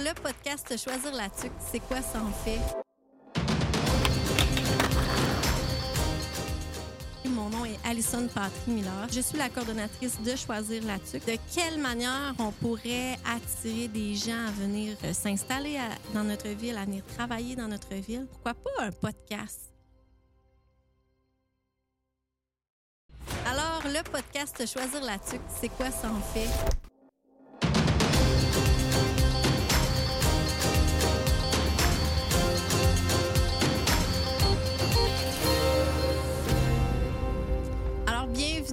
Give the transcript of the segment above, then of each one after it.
le podcast Choisir la tuque, c'est quoi ça fait? Mon nom est Alison Patry-Miller. Je suis la coordonnatrice de Choisir la tuque. De quelle manière on pourrait attirer des gens à venir euh, s'installer dans notre ville, à venir travailler dans notre ville? Pourquoi pas un podcast? Alors, le podcast Choisir la tuque, c'est quoi ça fait?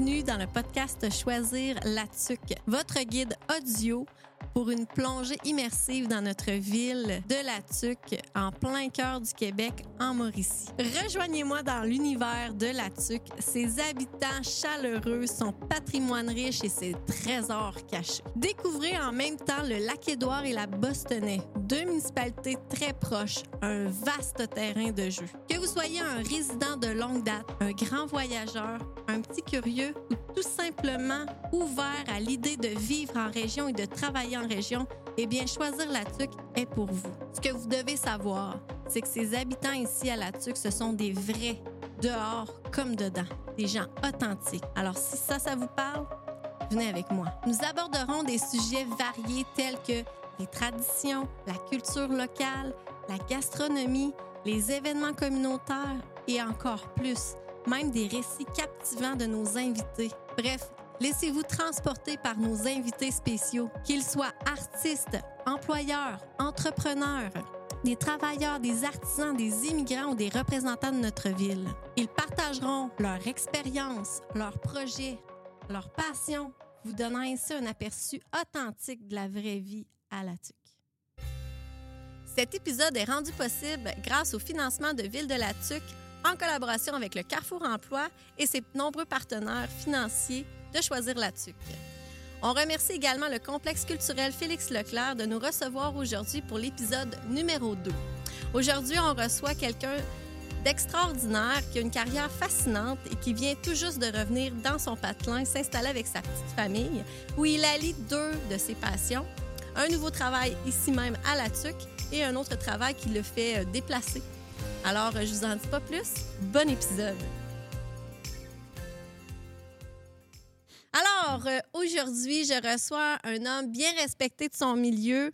Bienvenue dans le podcast Choisir la tuque, votre guide audio pour une plongée immersive dans notre ville de la Tuque, en plein cœur du Québec, en Mauricie. Rejoignez-moi dans l'univers de la Tuque, ses habitants chaleureux, son patrimoine riche et ses trésors cachés. Découvrez en même temps le Lac-Édouard et la Bostonais, deux municipalités très proches, un vaste terrain de jeu. Que vous soyez un résident de longue date, un grand voyageur, un petit curieux ou tout simplement ouvert à l'idée de vivre en région et de travailler en région, eh bien, choisir la TUC est pour vous. Ce que vous devez savoir, c'est que ces habitants ici à la TUC, ce sont des vrais, dehors comme dedans, des gens authentiques. Alors, si ça, ça vous parle, venez avec moi. Nous aborderons des sujets variés tels que les traditions, la culture locale, la gastronomie, les événements communautaires et encore plus, même des récits captivants de nos invités. Bref, laissez-vous transporter par nos invités spéciaux, qu'ils soient artistes, employeurs, entrepreneurs, des travailleurs, des artisans, des immigrants ou des représentants de notre ville. Ils partageront leur expérience, leurs projets, leur passion, vous donnant ainsi un aperçu authentique de la vraie vie à la TUC. Cet épisode est rendu possible grâce au financement de Ville de la TUC en collaboration avec le Carrefour Emploi et ses nombreux partenaires financiers de Choisir la TUC. On remercie également le complexe culturel Félix Leclerc de nous recevoir aujourd'hui pour l'épisode numéro 2. Aujourd'hui, on reçoit quelqu'un d'extraordinaire qui a une carrière fascinante et qui vient tout juste de revenir dans son patelin, s'installer avec sa petite famille, où il allie deux de ses passions, un nouveau travail ici même à la TUC et un autre travail qui le fait euh, déplacer. Alors, euh, je vous en dis pas plus. Bon épisode. Alors, euh, aujourd'hui, je reçois un homme bien respecté de son milieu.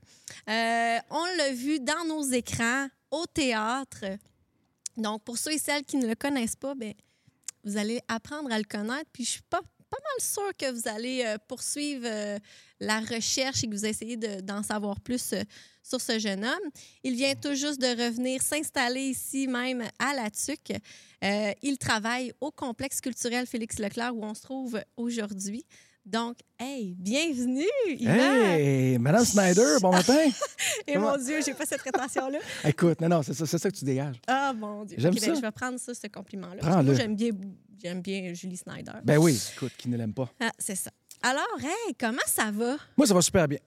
Euh, on l'a vu dans nos écrans, au théâtre. Donc, pour ceux et celles qui ne le connaissent pas, ben, vous allez apprendre à le connaître. Puis, je suis pas, pas mal sûre que vous allez euh, poursuivre euh, la recherche et que vous essayez de- d'en savoir plus euh, sur ce jeune homme. Il vient tout juste de revenir s'installer ici même à la TUC. Euh, il travaille au complexe culturel Félix Leclerc où on se trouve aujourd'hui. Donc, hey, bienvenue, Yvan! Hey, Madame Snyder, bon matin. Et comment- mon Dieu, j'ai pas cette rétention-là. Écoute, non, non, c'est ça, c'est ça que tu dégages. Ah, mon Dieu. J'aime Ok, ben, ça. je vais prendre ça, ce compliment-là. Prends-le. Parce que Moi, j'aime bien, j'aime bien Julie Snyder. Ben oui, écoute, qui ne l'aime pas. Ah, c'est ça. Alors, hey, comment ça va? Moi, ça va super bien.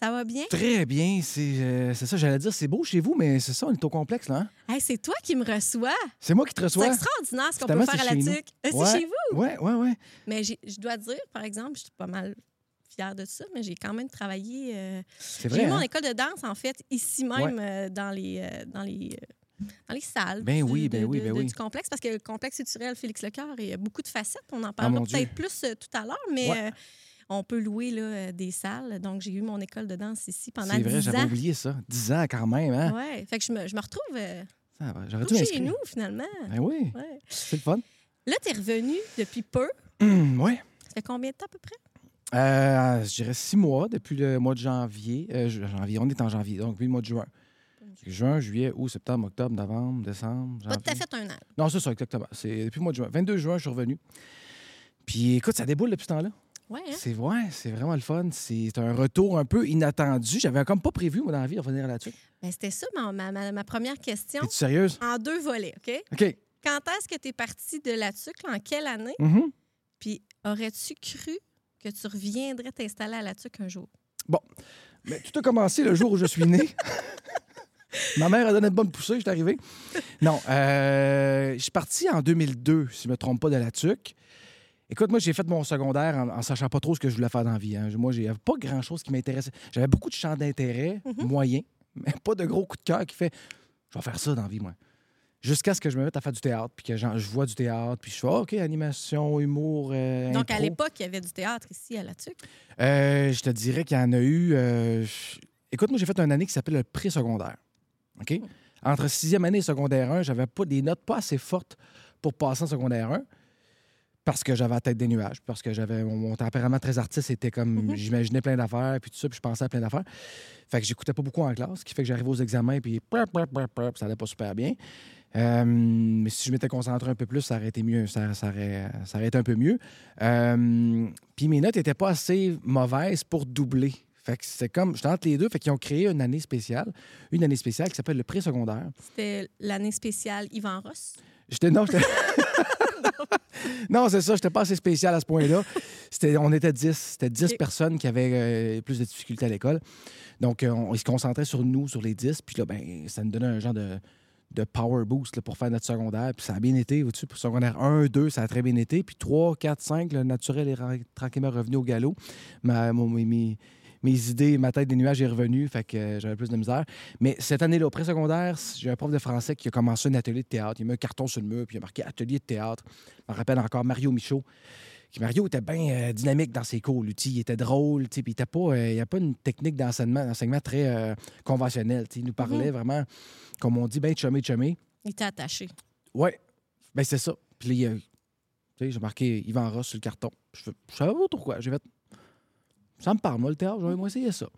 Ça va bien? Très bien. C'est euh, c'est ça, j'allais dire, c'est beau chez vous, mais c'est ça, on est au complexe, là. hein? Hey, c'est toi qui me reçois. C'est moi qui te C'est reçois. extraordinaire ce qu'on peut faire à c'est la. TUC. Euh, Ouais. C'est chez vous? Ouais, ouais, ouais. Mais je dois dire, par exemple, je suis pas mal fière de ça, mais j'ai quand même travaillé. euh, C'est j'ai eu mon hein? école de danse, en fait, ici même, euh, dans, les, dans, les, dans les salles Ben du, oui, ben de- oui, ben de- oui. du complexe, parce que le complexe culturel Félix Leclerc, il y a beaucoup de facettes. On en Ah, parlera peut-être plus tout à l'heure, mais Ouais. On peut louer là, euh, des salles. Donc, j'ai eu mon école de danse ici pendant C'est vrai, 10 j'avais ans. oublié ça. 10 ans quand même, hein? Ouais, fait que je me, je me retrouve euh, Ça va, J'aurais tout chez nous, finalement. Ben oui, Ouais. c'est le fun. Là, tu es revenu depuis peu. Ouais. Ça fait combien de temps à peu près? Euh, je dirais six mois depuis le mois de janvier. Euh, janvier, on est en janvier, donc depuis le mois de juin. Juin, juillet, août, septembre, octobre, novembre, décembre. Pas tout à fait un an. Non, c'est ça, exactement. C'est depuis le mois de juin. 22 juin, je suis revenu. Puis écoute, ça déboule depuis ce temps-là. Ouais, hein? C'est vrai, c'est vraiment le fun. C'est un retour un peu inattendu. J'avais comme pas prévu, moi, dans la vie, de revenir là-dessus. Ben, C'était ça ma, ma- ma- ma première question. Es-tu sérieuse? En deux volets, OK? OK. Quand est-ce que tu es parti de la TUC? là? En quelle année? Mhm. Puis aurais-tu cru que tu reviendrais t'installer à la TUC un jour? Mais tout a commencé le jour où je suis né. Ma mère a donné une bonne poussée, je suis arrivé. Non, euh, je suis parti en 2002, si je ne me trompe pas, de la TUC. Écoute, moi, j'ai fait mon secondaire en, en sachant pas trop ce que je voulais faire dans la vie. hein. Moi, j'ai pas grand-chose qui m'intéressait. J'avais beaucoup de champs d'intérêt Mhm. moyens, mais pas de gros coup de cœur qui fait je vais faire ça dans la vie, moi. Jusqu'à ce que je me mette à faire du théâtre, puis que genre, je vois du théâtre, puis je fais OK, animation, humour. euh, Donc, à l'époque, il y avait du théâtre ici à La Tuque? Euh, je te dirais qu'il y en a eu. euh, je- Écoute, moi, j'ai fait une année qui s'appelle le pré-secondaire. OK? Entre sixième année et secondaire 1, j'avais pas des notes pas assez fortes pour passer en secondaire 1 parce que j'avais la tête des nuages, parce que j'avais mon, mon tempérament très artiste, c'était comme Mhm. j'imaginais plein d'affaires, puis tout ça, puis je pensais à plein d'affaires. Fait que j'écoutais pas beaucoup en classe, ce qui fait que j'arrivais aux examens, puis ça allait pas super bien. Euh, mais si je m'étais concentré un peu plus, ça aurait été mieux, ça, ça aurait, ça aurait été un peu mieux. Euh, puis mes notes n'étaient pas assez mauvaises pour doubler. Fait que c'est comme, j'étais entre les deux, fait qu'ils ont créé une année spéciale, une année spéciale qui s'appelle le pré-secondaire. C'était l'année spéciale Yvan Ross? J'étais non, j'étais- non, c'est ça, j'étais pas assez spécial à ce point-là. C'était, on était 10, c'était 10 Ok. personnes qui avaient euh, plus de difficultés à l'école. Donc, euh, on, ils se concentraient sur nous, sur les 10, puis là, ben, ça nous donnait un genre de, de power boost là, pour faire notre secondaire. Puis ça a bien été, au-dessus, pour secondaire 1, 2, ça a très bien été. Puis 3, 4, 5, le naturel est ra- tranquillement revenu au galop. Ma, mon- mes, mes- idées, ma tête des nuages est revenue, fait que euh, j'avais plus de misère. Mais cette année-là, au pré-secondaire, j'ai un prof de français qui a commencé un atelier de théâtre. Il met un carton sur le mur, puis il a marqué atelier de théâtre. Je me rappelle encore Mario Michaud. Qui, Mario était bien euh, dynamique dans ses cours. Lui, il était drôle, tu sais, puis il pas, euh, n'y a pas une technique d'enseignement, d'enseignement très euh, conventionnelle. Il nous parlait vraiment, comme on dit, bien chumé, chumé. Il était attaché. Ouais, ben c'est ça. Puis là, il y a- tu sais, j'ai marqué Yvan Ross sur le carton. Je, savais pas pourquoi. J'ai fait, ça me parle, moi, le théâtre, moi essayer ça.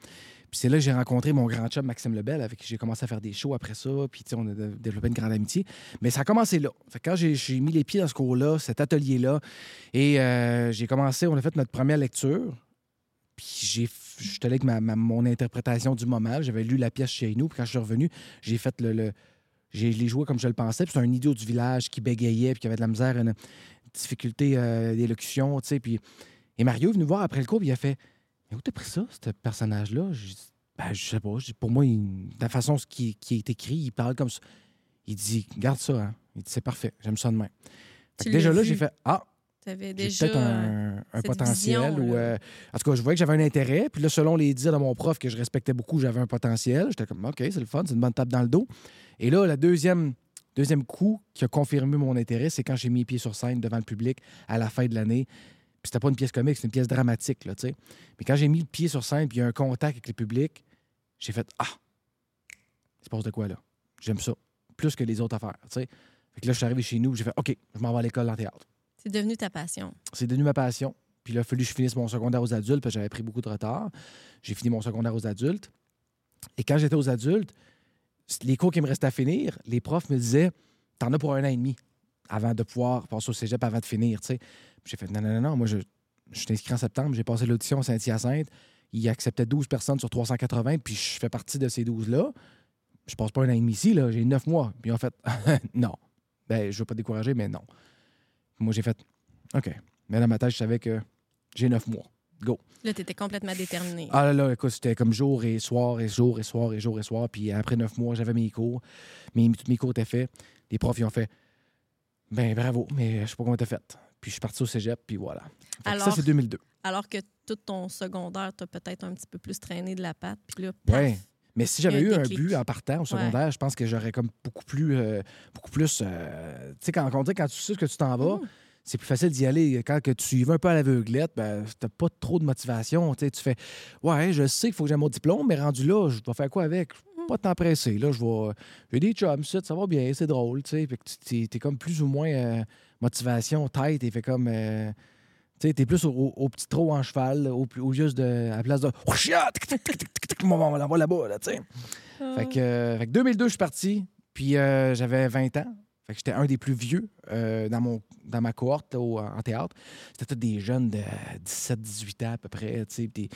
Puis c'est là que j'ai rencontré mon grand chum Maxime Lebel, avec qui j'ai commencé à faire des shows après ça. Puis on a développé une grande amitié. Mais ça a commencé là. Fait que quand j'ai mis les pieds dans ce cours-là, cet atelier-là, et euh, j'ai commencé, on a fait notre première lecture. Puis j'ai, je suis allé avec ma, mon interprétation du moment. J'avais lu la pièce chez nous. Puis quand je suis revenu, j'ai fait le, j'ai, l'ai joué comme je le pensais. Puis c'est un idiot du village qui bégayait, puis qui avait de la misère, une difficulté euh, d'élocution, tu sais. Puis... Et Mario est venu voir après le cours, puis il a fait Mais où t'as pris ça, ce personnage-là? Ben, je sais pas. Pour moi, il- de la façon qui, qui est écrit, il parle comme ça. Il dit Garde ça, hein. Il dit C'est parfait, j'aime ça de même. Déjà là, j'ai fait Ah, Tu avais j'ai déjà. peut-être un, potentiel. vision, ou, euh, en tout cas, je voyais que j'avais un intérêt. Puis là, selon les dires de mon prof que je respectais beaucoup, j'avais un potentiel. J'étais comme, OK, c'est le fun, c'est une bonne tape dans le dos. Et là, le deuxième, deuxième coup qui a confirmé mon intérêt, c'est quand j'ai mis les pieds sur scène devant le public à la fin de l'année. Puis c'était pas une pièce comique, c'est une pièce dramatique, là, tu sais. Mais quand j'ai mis le pied sur scène, puis il y a un contact avec le public, j'ai fait, ah, il se passe de quoi, là? J'aime ça. Plus que les autres affaires, tu sais. Fait que là, je suis arrivé chez nous, j'ai fait, OK, je m'en vais à l'école en théâtre. C'est devenu ta passion. C'est devenu ma passion. Puis là, il a fallu que je finisse mon secondaire aux adultes parce que j'avais pris beaucoup de retard. J'ai fini mon secondaire aux adultes. Et quand j'étais aux adultes, les cours qui me restaient à finir, les profs me disaient T'en as pour un an et demi avant de pouvoir passer au cégep avant de finir. tu sais. J'ai fait Non, non, non, non. Moi, je, je suis inscrit en septembre. J'ai passé l'audition à Saint-Hyacinthe. Il acceptait 12 personnes sur 380. Puis je fais partie de ces 12-là. Je passe pas un an et demi ici. là. J'ai 9 mois. Puis en fait, non. Ben, je veux pas décourager, mais non. Moi, j'ai fait OK. Mais dans ma tête, je savais que j'ai neuf mois. Go. Là, tu étais complètement déterminé. Ah là là, écoute, c'était comme jour et soir et jour et soir et jour et soir. Puis après neuf mois, j'avais mes cours. Mes, tous mes cours étaient faits. Les profs, ils ont fait Ben bravo, mais je sais pas comment t'as fait. Puis je suis parti au cégep, puis voilà. Alors- ça, c'est 2002. Alors que tout ton secondaire, tu as peut-être un petit peu plus traîné de la patte. Puis là, Ouais. Mais si j'avais eu un but en partant au secondaire, je pense que j'aurais comme beaucoup plus. euh, beaucoup plus. euh, tu sais, quand, on dit quand tu sais que tu t'en vas, Mhm. c'est plus facile d'y aller. Quand que tu y vas un peu à l'aveuglette, ben, t'as pas trop de motivation. Tu fais Ouais, je sais qu'il faut que j'ai mon diplôme, mais rendu là, je vais faire quoi avec? Je suis Pas de temps pressé. Là, je vais. J'ai des chums, ça, ça va bien, c'est drôle. Tu sais, Fait que tu es, comme plus ou moins euh, motivation, tête, et fait comme. euh, tu sais, t'es plus au, au- au petit trot en cheval, au, au juste de. à la place de. On l'envoie là-bas, là, tu sais. Fait que, euh, fait que 2002, je suis parti. Puis euh, j'avais 20 ans. Fait que j'étais un des plus vieux euh, dans, mon, dans ma cohorte au- en théâtre. C'était tous des jeunes de 17-18 ans à peu près. tu sais,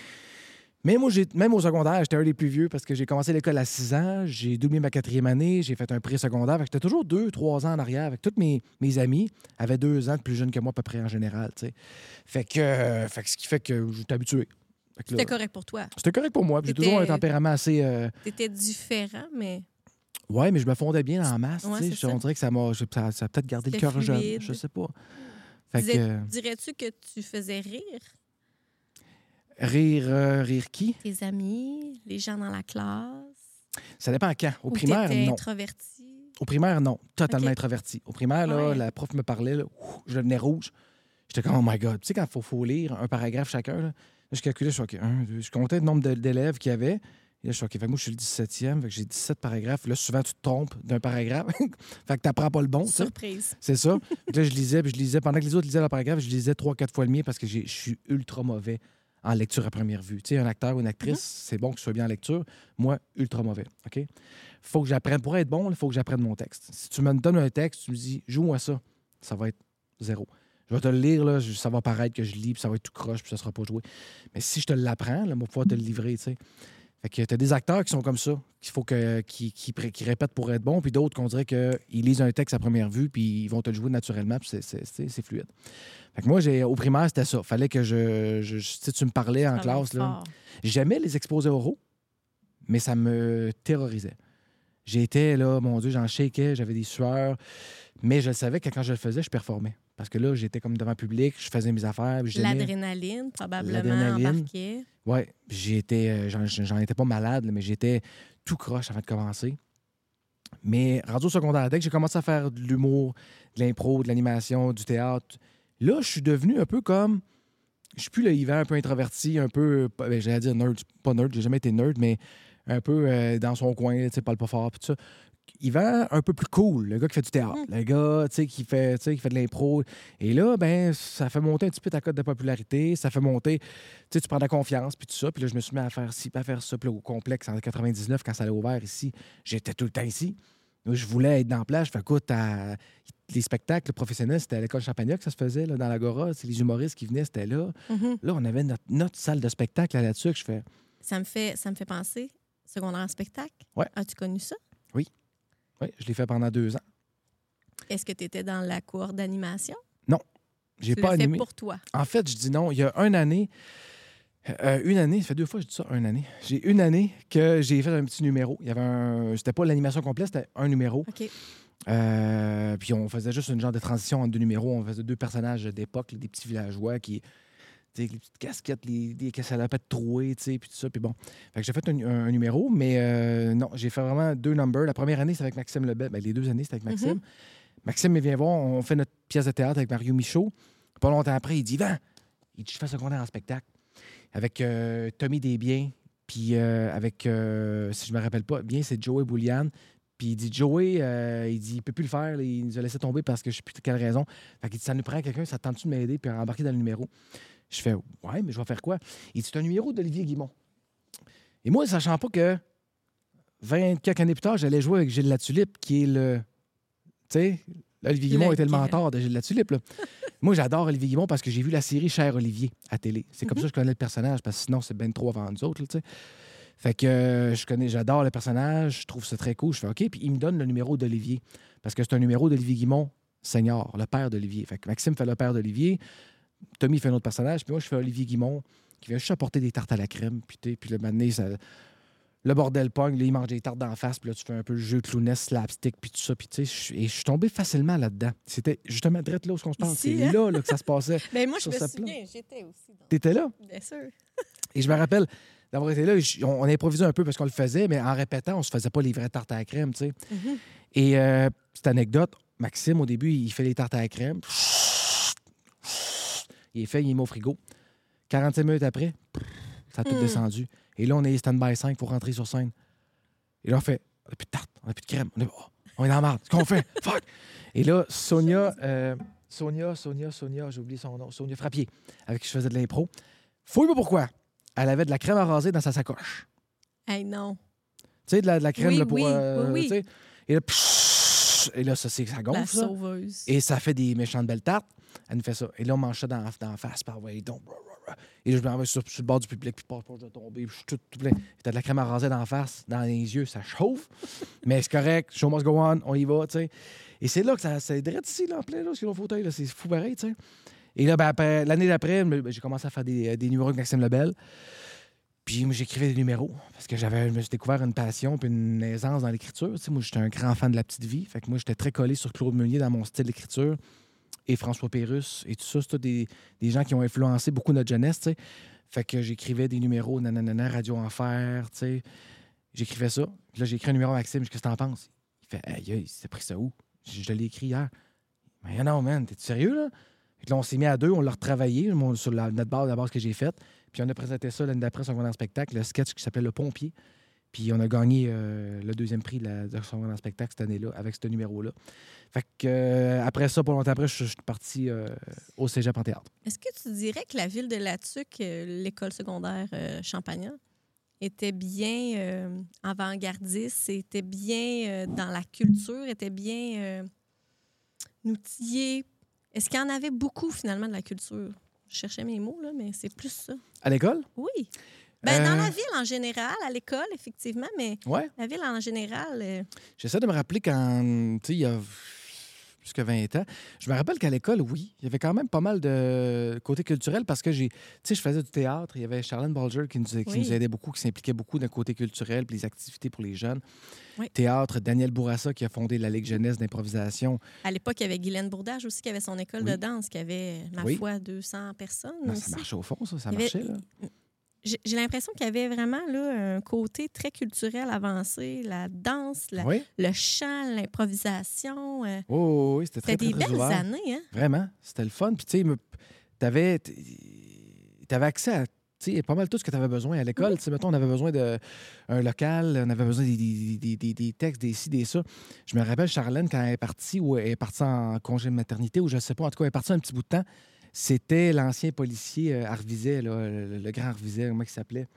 Mais moi, même au secondaire, j'étais un des plus vieux parce que j'ai commencé l'école à 6 ans. J'ai doublé ma quatrième année. J'ai fait un pré-secondaire. J'étais toujours 2-3 ans en arrière. Avec tous mes, mes amis avaient deux ans de plus jeunes que moi à peu près en général. tu sais. Fait que, euh, fait que ce qui fait que habitué. Fait que là, C'était correct pour toi? C'était correct pour moi. J'ai T'étais- toujours un tempérament assez. euh, Tu étais différent, mais Ouais, mais je me fondais bien en masse. Ouais, Je- on dirait que ça m'a ça, ça a peut-être gardé le cœur jeune. Je sais pas. Dirais-tu que tu faisais rire? Rire, euh, rire qui? tes amis, les gens dans la classe? Ça dépend quand. Au Ou primaire, non. introverti? Au primaire, non. Totalement introverti. Au primaire, là, Ouais. la prof me parlait, là, ouf, je devenais rouge. J'étais comme, oh my God. Tu sais, quand il faut, faut lire un paragraphe chacun, là, je calculais, je suis OK, un, deux, je comptais le nombre d'élèves qu'il y avait. Et là, je suis OK, fait que moi, je suis le 17e, fait que j'ai 17 paragraphes. Là, souvent, tu te trompes d'un paragraphe. fait que tu n'apprends pas le bon. Surprise. C'est ça. Fait que là, je lisais, puis je lisais. Pendant que les autres lisaient leur paragraphe, je lisais trois, quatre fois le mien parce que je suis ultra mauvais en lecture à première vue. Tu sais, un acteur ou une actrice, c'est bon que je sois bien en lecture. Moi, ultra mauvais. OK? Faut que j'apprenne. Pour être bon, il faut que j'apprenne mon texte. Si tu me donnes un texte, tu me dis, joue-moi ça, ça va être zéro. Je vais te le lire, là, ça va paraître que je lis, puis ça va être tout croche, puis ça sera pas joué. Mais si je te l'apprends, là, je vais pouvoir te le livrer, tu sais. Fait que t'as des acteurs qui sont comme ça, qu'il faut que, qui, qui, répètent pour être bons, puis d'autres qu'on dirait qu'ils lisent un texte à première vue, puis ils vont te le jouer naturellement, puis c'est- fluide. Fait que moi, au primaire, c'était ça. Fallait que je. je- tu me parlais en classe, là. J'aimais les exposés oraux, mais ça me terrorisait. J'étais là, mon Dieu, j'en shakeais, j'avais des sueurs, mais je savais que quand je le faisais, je performais. Parce que là, j'étais comme devant le public, je faisais mes affaires. L'adrénaline, probablement. Ouais, puis j'étais, euh, j'en, étais pas malade, mais j'étais tout croche avant de commencer. Mais rendu au secondaire, dès que j'ai commencé à faire de l'humour, de l'impro, de l'animation, du théâtre, là, je suis devenu un peu comme. Je suis plus le Yvan un peu introverti, un peu. pas- ben, J'allais dire nerd, pas nerd, j'ai jamais été nerd, mais un peu euh, dans son coin, tu sais, parle pas fort, puis tout ça. Yvan, un peu plus cool, le gars qui fait du théâtre, Mm. le gars, tu sais, qui fait, tu sais, qui fait de l'impro. Et là, ben, ça fait monter un petit peu ta cote de popularité, ça fait monter tu sais, tu prends de la confiance, puis tout ça. Puis là, je me suis mis à faire ci, à faire ça. Puis au complexe, en 99, quand ça a ouvert ici, j'étais tout le temps ici. Là, je voulais être dans la plage. Fait écoute, à- les spectacles professionnels, c'était à l'école Champagnac que ça se faisait, là, dans l'Agora. C'est les humoristes qui venaient, c'était là. Mhm. Là, on avait notre, notre salle de spectacle là-dessus. que je fais, Ça me fait, ça me fait penser, secondaire en spectacle? Ouais. As-tu connu ça? oui, je l'ai fait pendant deux ans. Est-ce que tu étais dans la cour d'animation? J'ai Tu pas animé. pour toi? En fait, je dis non. Il y a une année, euh, une année, ça fait deux fois que je dis ça, une année. J'ai une année que j'ai fait un petit numéro. Il y avait un. C'était pas l'animation complète, c'était un numéro. OK. Euh, puis on faisait juste une genre de transition entre deux numéros. On faisait deux personnages d'époque, des petits villageois qui. Les petites casquettes, les, des salopettes trouées, tu sais, puis tout ça. Puis bon. Fait que j'ai fait un, un- un numéro, mais euh, non, j'ai fait vraiment deux numbers. La première année, c'était avec Maxime Lebel. Ben, les deux années, c'était avec Maxime. Maxime, il vient voir, on fait notre pièce de théâtre avec Mario Michaud. Pas longtemps après, il dit Van, il dit, je fais secondaire en spectacle. Avec euh, Tommy Desbiens, puis euh, avec, euh, si je me rappelle pas bien, c'est Joey Boulian. Puis il dit, Joey, euh, il dit, il peut plus le faire, il nous a laissé tomber parce que je sais plus de quelle raison. Fait qu'il dit, ça nous prend quelqu'un, ça te tente-tu de m'aider puis à embarquer dans le numéro? Je fais, ouais, mais je vais faire quoi? Il dit, c'est un numéro d'Olivier Guimont. Et moi, sachant pas que 20 quelques années plus tard, j'allais jouer avec Gilles Latulippe, qui est le. Tu sais, Olivier Guimont était le mentor de Gilles Latulippe. là. moi, j'adore Olivier Guimont parce que j'ai vu la série Cher Olivier à télé. C'est comme Mhm. ça que je connais le personnage, parce que sinon, c'est ben trop avant nous autres, là, tu sais. Fait que euh, je connais, j'adore le personnage, je trouve ça très cool. Je fais OK, puis il me donne le numéro d'Olivier. Parce que c'est un numéro d'Olivier Guimont, senior, le père d'Olivier. Fait que Maxime fait le père d'Olivier, Tommy fait un autre personnage, puis moi, je fais Olivier Guimont, qui vient juste apporter des tartes à la crème. Puis, puis le donné, ça- le bordel pogne, là, il mange des tartes d'en face, puis là, tu fais un peu le jeu clownesque, slapstick, puis tout ça. Puis, tu sais, je- et je suis tombé facilement là-dedans. C'était justement direct là où on se C'est hein? là, là que ça se passait. Ben moi, je me souviens, j'étais aussi. dans- T'étais là? Bien sûr. Et je me rappelle d'avoir été là, on, on improvisait un peu parce qu'on le faisait, mais en répétant, on se faisait pas les vraies tartes à la crème, tu sais. Mhm. Et euh, petite anecdote, Maxime, au début, il fait les tartes à la crème. Il est fait, il est mis au frigo. 45 minutes après, ça a tout Mm. descendu. Et là, on est stand-by 5 pour rentrer sur scène. Et là, on fait, on n'a plus de tarte, on n'a plus de crème. On est, oh, on est dans la marde. Qu'est-ce qu'on fait? Fuck! Et là, Sonia, euh, Sonia, Sonia, Sonia, j'ai oublié son nom, Sonia Frappier, avec qui je faisais de l'impro. Fouille-moi pourquoi. Elle avait de la crème à raser dans sa sacoche. Hey, non. Tu sais, de la, de la crème Oui, là, pour. oui, euh, oui. Et là, psh, et là, ça, c'est ça La gonfle. ça. sauveuse. Et ça fait des méchantes belles tartes. Elle nous fait ça. Et là, on mange ça dans, dans la face. Par donc. Et là, je me remets sur, sur le bord du public, puis je vais tomber. Puis je suis tout, plein. T'as de la crème à raser dans la face, dans les yeux, ça chauffe. Mais c'est correct. Show must go on. On y va. Et c'est là que ça c'est direct ici, là, en plein, là, sur le fauteuil. là. C'est fou pareil. Et là, ben, après, l'année d'après, ben, j'ai commencé à faire des, des numéros avec Maxime Lebel. Puis j'écrivais des numéros parce que j'avais, je me suis découvert une passion puis une aisance dans l'écriture. Moi, j'étais un grand fan de la petite vie. Fait que moi, j'étais très collé sur Claude Meunier dans mon style d'écriture. Et François Pérusse et tout ça. C'est des, des gens qui ont influencé beaucoup notre jeunesse. Fait que j'écrivais des numéros, nanana, Radio Enfer, tu. J'écrivais ça. Puis là, j'ai écrit un numéro à Maxime. Qu'est-ce que t'en penses? Il fait, aïe, aïe, c'est pris ça où? Je, l'ai écrit hier. Mais non, man, t'es sérieux, là? Puis là, on s'est mis à deux, on l'a retravaillé sur la, notre base, la base que j'ai faite. Puis on a présenté ça l'année d'après sur un grand spectacle, le sketch qui s'appelait Le Pompier. Puis on a gagné euh, le deuxième prix de, la, son grand spectacle cette année-là, avec ce numéro-là. Fait que euh, après ça, pas longtemps après, je, je suis parti euh, au cégep en théâtre. Est-ce que tu dirais que la ville de Latuc, euh, l'école secondaire Champagnat, était bien avant-gardiste, était bien dans la culture, était bien outillée? Est-ce qu'il y en avait beaucoup, finalement, de la culture? Je cherchais mes mots, là, mais c'est plus ça. À l'école? Oui. Ben, Dans Euh, la ville en général, à l'école, effectivement, mais Ouais. la ville en général, euh, J'essaie de me rappeler quand, tu sais, il y a plus que 20 ans. Je me rappelle qu'à l'école, oui, il y avait quand même pas mal de côté culturel parce que j'ai, tu sais, je faisais du théâtre. Il y avait Charlene Bolger qui nous, qui Oui. nous aidait beaucoup, qui s'impliquait beaucoup le côté culturel puis les activités pour les jeunes. Oui. Théâtre, Daniel Bourassa qui a fondé la Ligue jeunesse d'improvisation. à l'époque, il y avait Guylaine Bourdage aussi qui avait son école Oui. de danse, qui avait, ma foi, 200 personnes. Ben, ça marchait au fond, ça, ça avait- marchait. Là. J'ai l'impression qu'il y avait vraiment là, un côté très culturel avancé, la danse, la- Oui, le chant, l'improvisation. euh, oui, oui, oui, c'était très, C'était des très, très belles ouvert. années, hein? Vraiment, c'était le fun. Puis, tu sais, t'avais, t'avais accès à pas mal tout ce que tu avais besoin à l'école. Mettons, on avait besoin d'un local, on avait besoin des, des- des- des- des textes, des ci, des ça. Je me rappelle, Charlène, quand elle est partie, ou elle est partie en congé de maternité, ou je sais pas, en tout cas, elle est partie un petit bout de temps, c'était l'ancien policier euh, Arviset, là, le, le grand Arviset, comment il s'appelait?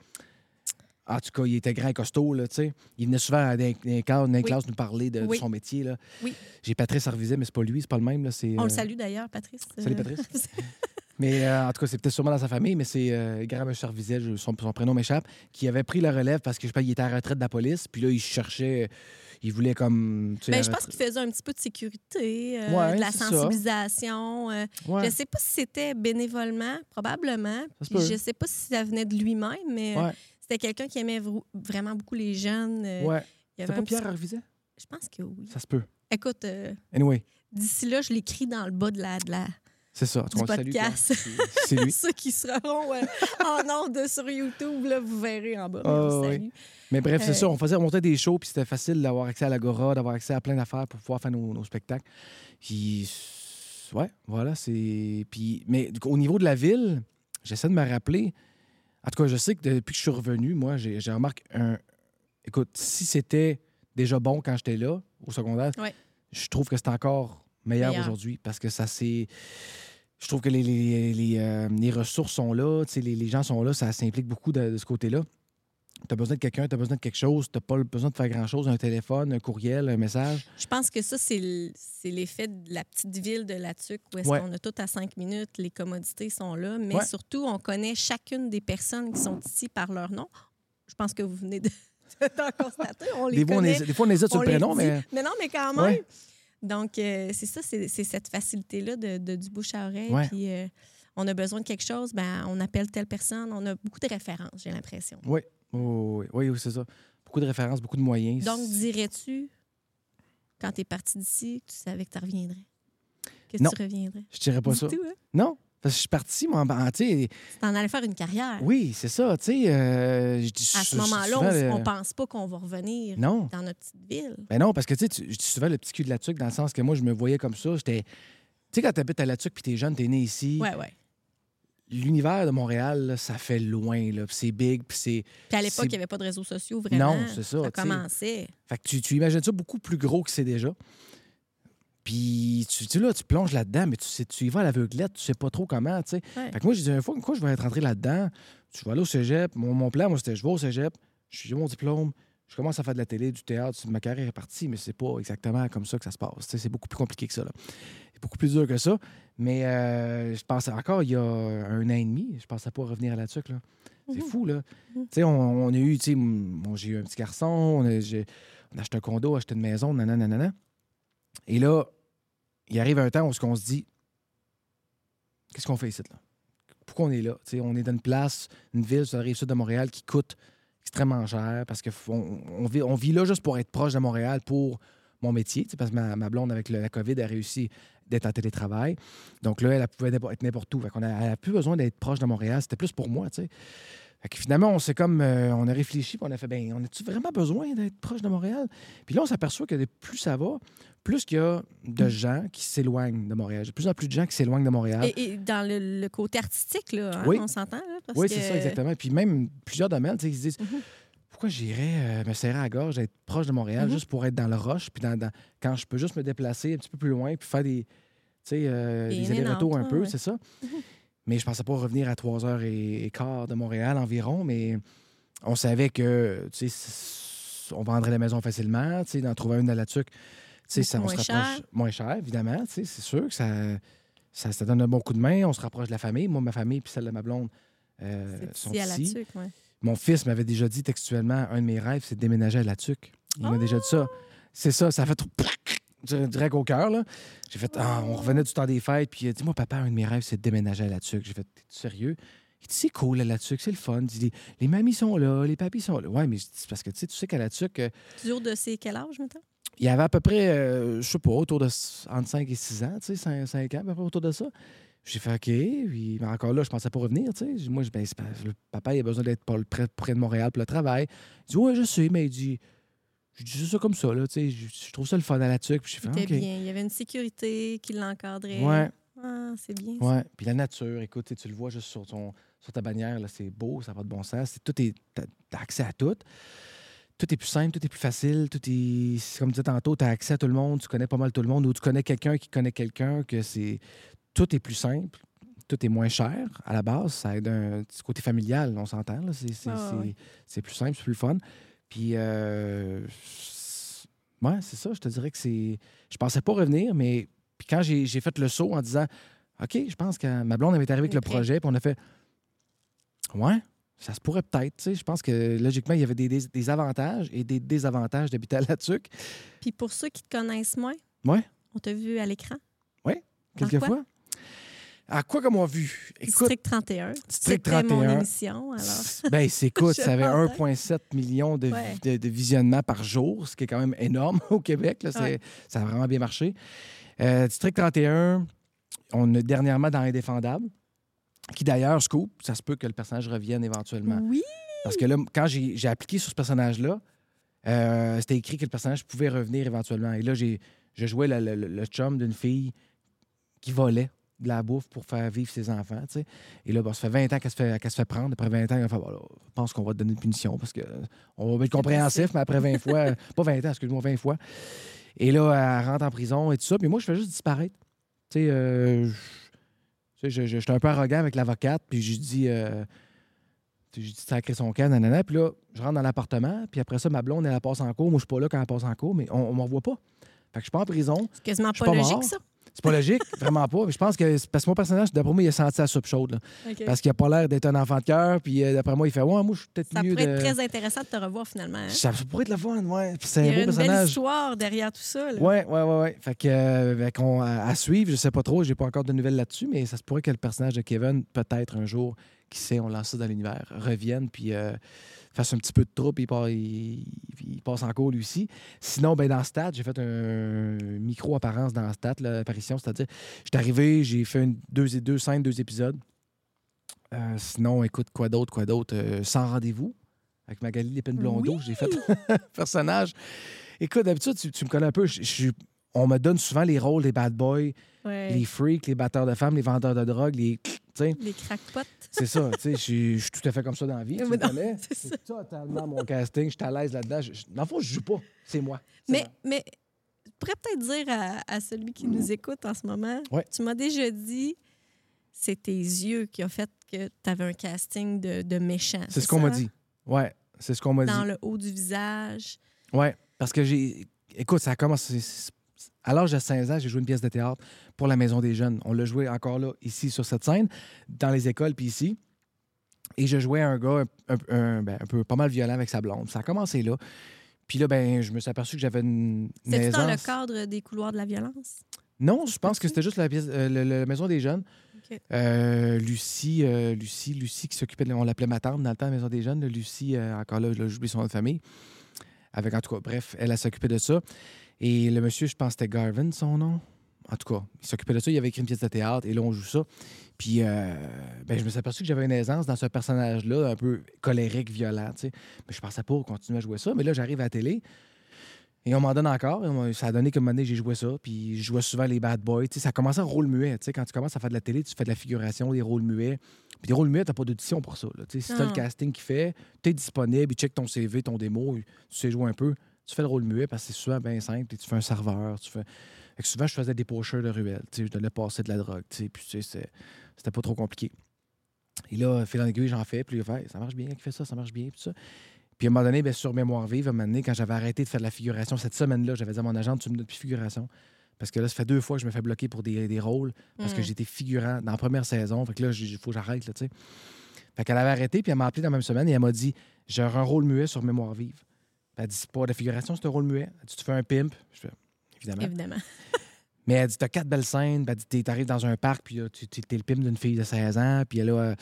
En tout cas, il était grand et costaud, là, tu sais. Il venait souvent dans les, classes- Oui. classes nous parler de, son métier, là. Oui. J'ai Patrice Arviset, mais c'est pas lui, c'est pas le même, là. On euh, le salue d'ailleurs, Patrice. Salut, Euh, Patrice. Mais euh, en tout cas, c'est peut-être sûrement dans sa famille, mais c'est euh, Arviset, je- son, son prénom m'échappe, qui avait pris la relève parce que je sais pas, il était à la retraite de la police, puis là, il cherchait, il voulait comme. tu sais, Ben, je pense qu'il faisait un petit peu de sécurité, euh, Ouais, de la sensibilisation. euh, Ouais, Je ne sais pas si c'était bénévolement, probablement. Puis je ne sais pas si ça venait de lui-même, mais euh, ouais, c'était quelqu'un qui aimait vr- vraiment beaucoup les jeunes. ouais. C'était pas Pierre Arviset? Je pense que oui. Ça se peut. Écoute, Anyway, d'ici là, je l'écris dans le bas de la, de la... c'est ça. Du on podcast. C'est lui. ceux qui seront euh, en ondes sur YouTube, là, vous verrez en bas. Ah, oui. Mais bref, c'est Euh, ça. On faisait remonter des shows, puis c'était facile d'avoir accès à l'Agora, d'avoir accès à plein d'affaires pour pouvoir faire nos, nos spectacles. Puis, ouais, voilà, c'est. Puis, mais au niveau de la ville, j'essaie de me rappeler. En tout cas, je sais que depuis que je suis revenu, moi, j'ai j'ai remarqué un. Écoute, si c'était déjà bon quand j'étais là, au secondaire, Ouais. je trouve que c'est encore meilleur, Meilleur. aujourd'hui parce que ça c'est. Je trouve que les, les, les, euh, les ressources sont là, les, les gens sont là, ça s'implique beaucoup de, de ce côté-là. Tu as besoin de quelqu'un, tu as besoin de quelque chose, tu n'as pas besoin de faire grand-chose, un téléphone, un courriel, un message. Je pense que ça, c'est l'effet de la petite ville de Latuc où est-ce Ouais. qu'on a tout à cinq minutes, les commodités sont là, mais Ouais. surtout, on connaît chacune des personnes qui sont ici par leur nom. Je pense que vous venez de d'en constater. On les Des fois, on connaît. hésite, des fois, on hésite sur on le les prénom, dit. mais. Mais non, mais quand même. Ouais. Donc, euh, c'est ça, c'est cette facilité-là de, de- du bouche à oreille. Ouais. Puis, euh, on a besoin de quelque chose, ben, on appelle telle personne. On a beaucoup de références, j'ai l'impression. Oui, oui, oui, oui, c'est ça. Beaucoup de références, beaucoup de moyens. Donc, dirais-tu, quand tu es parti d'ici, que tu savais que tu reviendrais? Que Non. tu reviendrais? Je dirais pas Du ça. tout, hein? Non, parce que je suis parti, moi, en- tu sais, Tu t'en allais faire une carrière. Oui, c'est ça, tu sais. euh, À ce moment-là, on, on pense pas qu'on va revenir Non. dans notre petite ville. Ben non, parce que tu sais, je dis souvent le petit cul de la tuque dans le sens que moi, je me voyais comme ça. J'étais. Tu sais, quand tu habites à la tuque puis t'es jeune, t'es né ici, Ouais, ouais. l'univers de Montréal, là, ça fait loin, là. c'est big, puis c'est. Puis à l'époque, il n'y avait pas de réseaux sociaux, vraiment. Non, c'est ça, Ça commençait. Fait que tu, tu imagines ça beaucoup plus gros que c'est déjà. Puis tu, tu là, tu plonges là-dedans, mais tu, sais, tu y vas à l'aveuglette, tu sais pas trop comment, tu sais. Ouais. Fait que moi, j'ai dit, une fois, une fois, je vais être rentré là-dedans, je vais aller au cégep. Mon, mon plan, moi, c'était je vais au cégep, j'ai mon diplôme, je commence à faire de la télé, du théâtre, ma carrière est partie, mais c'est pas exactement comme ça que ça se passe. Tu C'est beaucoup plus compliqué que ça. là. C'est beaucoup plus dur que ça. Mais euh, je pensais encore, il y a un an et demi, je pensais pas revenir à la tuque, là. C'est Mhm. fou, là. Mhm. Tu sais, on, on a eu, tu bon, j'ai eu un petit garçon, on a, on a acheté un condo, acheté une maison, nanana, nanana. Et là, il arrive un temps où on se dit, qu'est-ce qu'on fait ici, là? Pourquoi on est là? On est dans une place, une ville sur la rive sud de Montréal qui coûte extrêmement cher parce qu'on on, on vit, on là juste pour être proche de Montréal pour mon métier, parce que ma, blonde, avec la COVID, a réussi d'être en télétravail. Donc là, elle pouvait être n'importe où. Qu'on a, elle n'a plus besoin d'être proche de Montréal. C'était plus pour moi. Fait que finalement, on s'est comme, euh, on a réfléchi, puis on a fait, ben, on a-tu vraiment besoin d'être proche de Montréal? Puis là, on s'aperçoit que plus ça va, plus qu'il y a de Mm. gens qui s'éloignent de Montréal. Il y a de plus en plus de gens qui s'éloignent de Montréal. Et, et dans le, le côté artistique, là, hein, Oui. on s'entend, oui, que- c'est ça, exactement. Puis même plusieurs domaines, tu sais, ils se disent, Mhm. pourquoi j'irais euh, me serrer à la gorge, être proche de Montréal, Mhm. juste pour être dans le roche, puis dans, dans- quand je peux juste me déplacer un petit peu plus loin, puis faire des, euh, Des allers-retours un peu, ouais. c'est ça. Mhm. Mais je pensais pas revenir à 3h15 de Montréal environ, mais on savait que, tu sais, c- on vendrait la maison facilement, tu sais, d'en trouver une à la tuque, tu sais, ça, on se rapproche cher. moins cher, évidemment, tu sais, c'est sûr que ça, ça, ça donne un bon coup de main, on se rapproche de la famille, moi, ma famille, puis celle de ma blonde, euh, sont ici à la ici. tuque, ouais. Mon fils m'avait déjà dit textuellement un de mes rêves, c'est de déménager à La Tuque. Il m'a déjà dit ça. C'est ça, ça fait trop direct au cœur. J'ai fait, ah, on revenait du temps des fêtes, puis il a dit, moi, papa, un de mes rêves, c'est de déménager à La Tuque. J'ai fait, t'es sérieux? Il dit, c'est cool à La Tuque, c'est le fun. Il dit, les, mamies sont là, les papis sont là. Ouais, mais c'est parce que tu sais, tu sais qu'à La Tuque, euh, Toujours de ces quel âge, maintenant? il y avait à peu près, euh, je sais pas, autour de entre 5 et 6 ans, tu sais, 5, ans, à peu près autour de ça. J'ai fait OK, puis mais encore là, je pensais pas revenir, tu sais. Moi, je- ben, le papa, il a besoin d'être près, près de Montréal pour le travail. Il dit Ouais, je sais, mais il dit Je dis ça comme ça, là, tu sais. Je, je trouve ça le fun à la tuque. Puis C'était bien. Il y avait une sécurité qui l'encadrait. Ouais, Ah, c'est bien. ça. ouais. Puis la nature, écoute, tu le vois juste sur, ton, sur ta bannière, là, c'est beau, ça n'a pas de bon sens. C'est- Tout est, t'as, t'as accès à tout. Tout est plus simple, tout est plus facile, tout est. Comme tu disais tantôt, tu as accès à tout le monde, tu connais pas mal tout le monde, ou tu connais quelqu'un qui connaît quelqu'un, que c'est. Tout est plus simple, tout est moins cher à la base. Ça aide un petit côté familial, on s'entend. là. C'est, c'est, ouais, c'est- plus simple, c'est plus fun. Puis, euh, c'est- ouais, c'est ça, je te dirais que c'est. Je pensais pas revenir, mais. Puis quand j'ai, j'ai fait le saut en disant, OK, je pense que ma blonde avait arrivé avec le projet, puis on a fait, ouais, ça se pourrait peut-être. tu sais. Je pense que logiquement, il y avait des, des- des avantages et des désavantages d'habiter à la tuque, Puis pour ceux qui te connaissent moins, Ouais. on t'a vu à l'écran? quelquefois. À quoi comme on a vu? Écoute, District 31. District C'était mon 31. émission, alors. Ben, c'est écoute, ça avait l'entends. 1,7 million de, Ouais. de, de visionnements par jour, ce qui est quand même énorme au Québec. là. Ouais. Ça a vraiment bien marché. Euh, District 31, on a dernièrement dans Indéfendable, qui d'ailleurs, Scoop, ça se peut que le personnage revienne éventuellement. Oui. Parce que là, quand j'ai appliqué sur ce personnage-là, euh, c'était écrit que le personnage pouvait revenir éventuellement. Et là, j'ai je jouais le- le- le chum d'une fille qui volait de la bouffe pour faire vivre ses enfants. Et là, bon, ça fait 20 ans qu'elle se, fait- qu'elle se fait prendre. Après 20 ans, elle fait, Bon, là, je pense qu'on va te donner une punition parce que on va être compréhensif, mais après 20 fois, pas 20 ans, excuse-moi, 20 fois. Et là, elle rentre en prison et tout ça. Puis moi, je fais juste disparaître. Tu sais, euh, je- je- je- j'étais un peu arrogant avec l'avocate, puis j'ai dit, euh, j'ai dit sacrer son camp, nanana. Puis là, je rentre dans l'appartement, puis après ça, ma blonde, elle, elle passe en cours. Moi, je suis pas là quand elle passe en cours, mais on, on m'en voit pas. Fait que je suis pas en prison. C'est quasiment Je suis pas, pas logique, mort. ça. C'est pas logique, vraiment pas. Je pense que parce que mon personnage, d'après moi, il a senti la soupe chaude. Parce qu'il a pas l'air d'être un enfant de cœur. Puis euh, d'après moi, il fait Ouais, moi, je suis peut-être Ça mieux pourrait de. être très intéressant de te revoir finalement. hein. Ça pourrait être le fun, ouais. Puis Il c'est y un a beau une belle personnage. histoire derrière tout ça. là. Ouais, ouais, ouais, ouais. Fait que, euh, qu'on- à, à suivre, je sais pas trop, j'ai pas encore de nouvelles là-dessus, mais ça se pourrait que le personnage de Kevin, peut-être un jour, qui sait, on lance ça dans l'univers, revienne, puis euh, fasse un petit peu de troupe, il, part- il, il passe en cours lui aussi. Sinon, ben, dans Stat, j'ai fait un micro-apparence dans Stat, l'apparition, c'est-à-dire, j'étais arrivé, j'ai fait une, deux, deux scènes, deux épisodes. Euh, sinon, écoute, quoi d'autre, quoi d'autre? Euh, sans rendez-vous, avec Magali Lépine-Blondeau, Oui! j'ai fait un personnage. Écoute, d'habitude, tu, tu me connais un peu. je- je suis- on me donne souvent les rôles des bad boys, Ouais. les freaks, les batteurs de femmes, les vendeurs de drogue, les. Les crackpots. c'est ça. tu sais, Je suis tout à fait comme ça dans la vie. C'est totalement mon casting. Je suis à l'aise là-dedans. Dans le fond, je joue pas. C'est moi. Mais, moi. mais je pourrais peut-être dire à, à celui qui nous écoute en ce moment, Ouais. tu m'as déjà dit, c'est tes yeux qui ont fait que tu avais un casting de, de méchant. C'est ce qu'on m'a dit. Ouais, c'est ce qu'on m'a dit. Dans le haut du visage. Ouais, parce que j'ai. Écoute, ça a commencé. À l'âge de 16 ans, j'ai joué une pièce de théâtre pour la Maison des Jeunes. On l'a joué encore là, ici, sur cette scène, dans les écoles, puis ici. Et je jouais un gars un, un- un- ben, un peu pas mal violent avec sa blonde. Ça a commencé là. Puis là, ben, je me suis aperçu que j'avais une C'était dans le cadre des couloirs de la violence? Non, je pense que c'était juste la, pièce, euh, la Maison des Jeunes. Euh, Lucie, euh, Lucie, Lucie qui s'occupait de. On l'appelait ma tante dans le temps, la Maison des Jeunes. Lucie, encore là, j'oublie son nom de famille. Avec, en tout cas, bref, elle, elle s'occupait de ça. Et le monsieur, je pense que c'était Garvin, son nom. En tout cas, il s'occupait de ça. Il avait écrit une pièce de théâtre et là, on joue ça. Puis, euh, ben, je me suis aperçu que j'avais une aisance dans ce personnage-là, un peu colérique, violent. tu sais. Mais je pensais pas continuer à jouer ça. Mais là, j'arrive à la télé. Et on m'en donne encore. Et Ça a donné comme année, j'ai joué ça. Puis je jouais souvent les bad boys. Tu sais, ça a commencé en rôle muet. Quand tu commences à faire de la télé, tu fais de la figuration, des rôles muets. Puis des rôles muets, t'as pas d'audition pour ça. là. Si t'as le casting qui fait, t'es disponible, il check ton CV, ton démo, tu sais jouer un peu. Tu fais le rôle muet parce que c'est souvent bien simple. Et tu fais un serveur. Tu fais... Fait que souvent, je faisais des pocheurs de ruelle. Tu sais, je devais passer de la drogue. Tu sais, puis tu sais, c'était- pas trop compliqué. Et là, fil en aiguille, j'en fais. Puis il fait, ça marche bien, il fait ça, ça marche bien. Puis ça. Puis à un moment donné, ben, sur Mémoire vive, à un moment donné, quand j'avais arrêté de faire de la figuration, cette semaine-là, j'avais dit à mon agent, tu me donnes plus figuration. Parce que là, ça fait deux fois que je me fais bloquer pour des, des rôles, parce que Mm. j'étais figurant dans la première saison. Fait que là, il faut que j'arrête, là, tu sais. Fait qu'elle avait arrêté, puis elle m'a appelé dans la même semaine et elle m'a dit, j'ai un rôle muet sur Mémoire vive. Elle dit, c'est pas de la figuration, c'est un rôle muet. Elle dit, tu fais un pimp? Je fais, évidemment. Évidemment. Mais elle dit, t'as quatre belles scènes. Elle dit, t'arrives dans un parc, puis là, tu t'es le pimp d'une fille de 16 ans. Puis elle, a-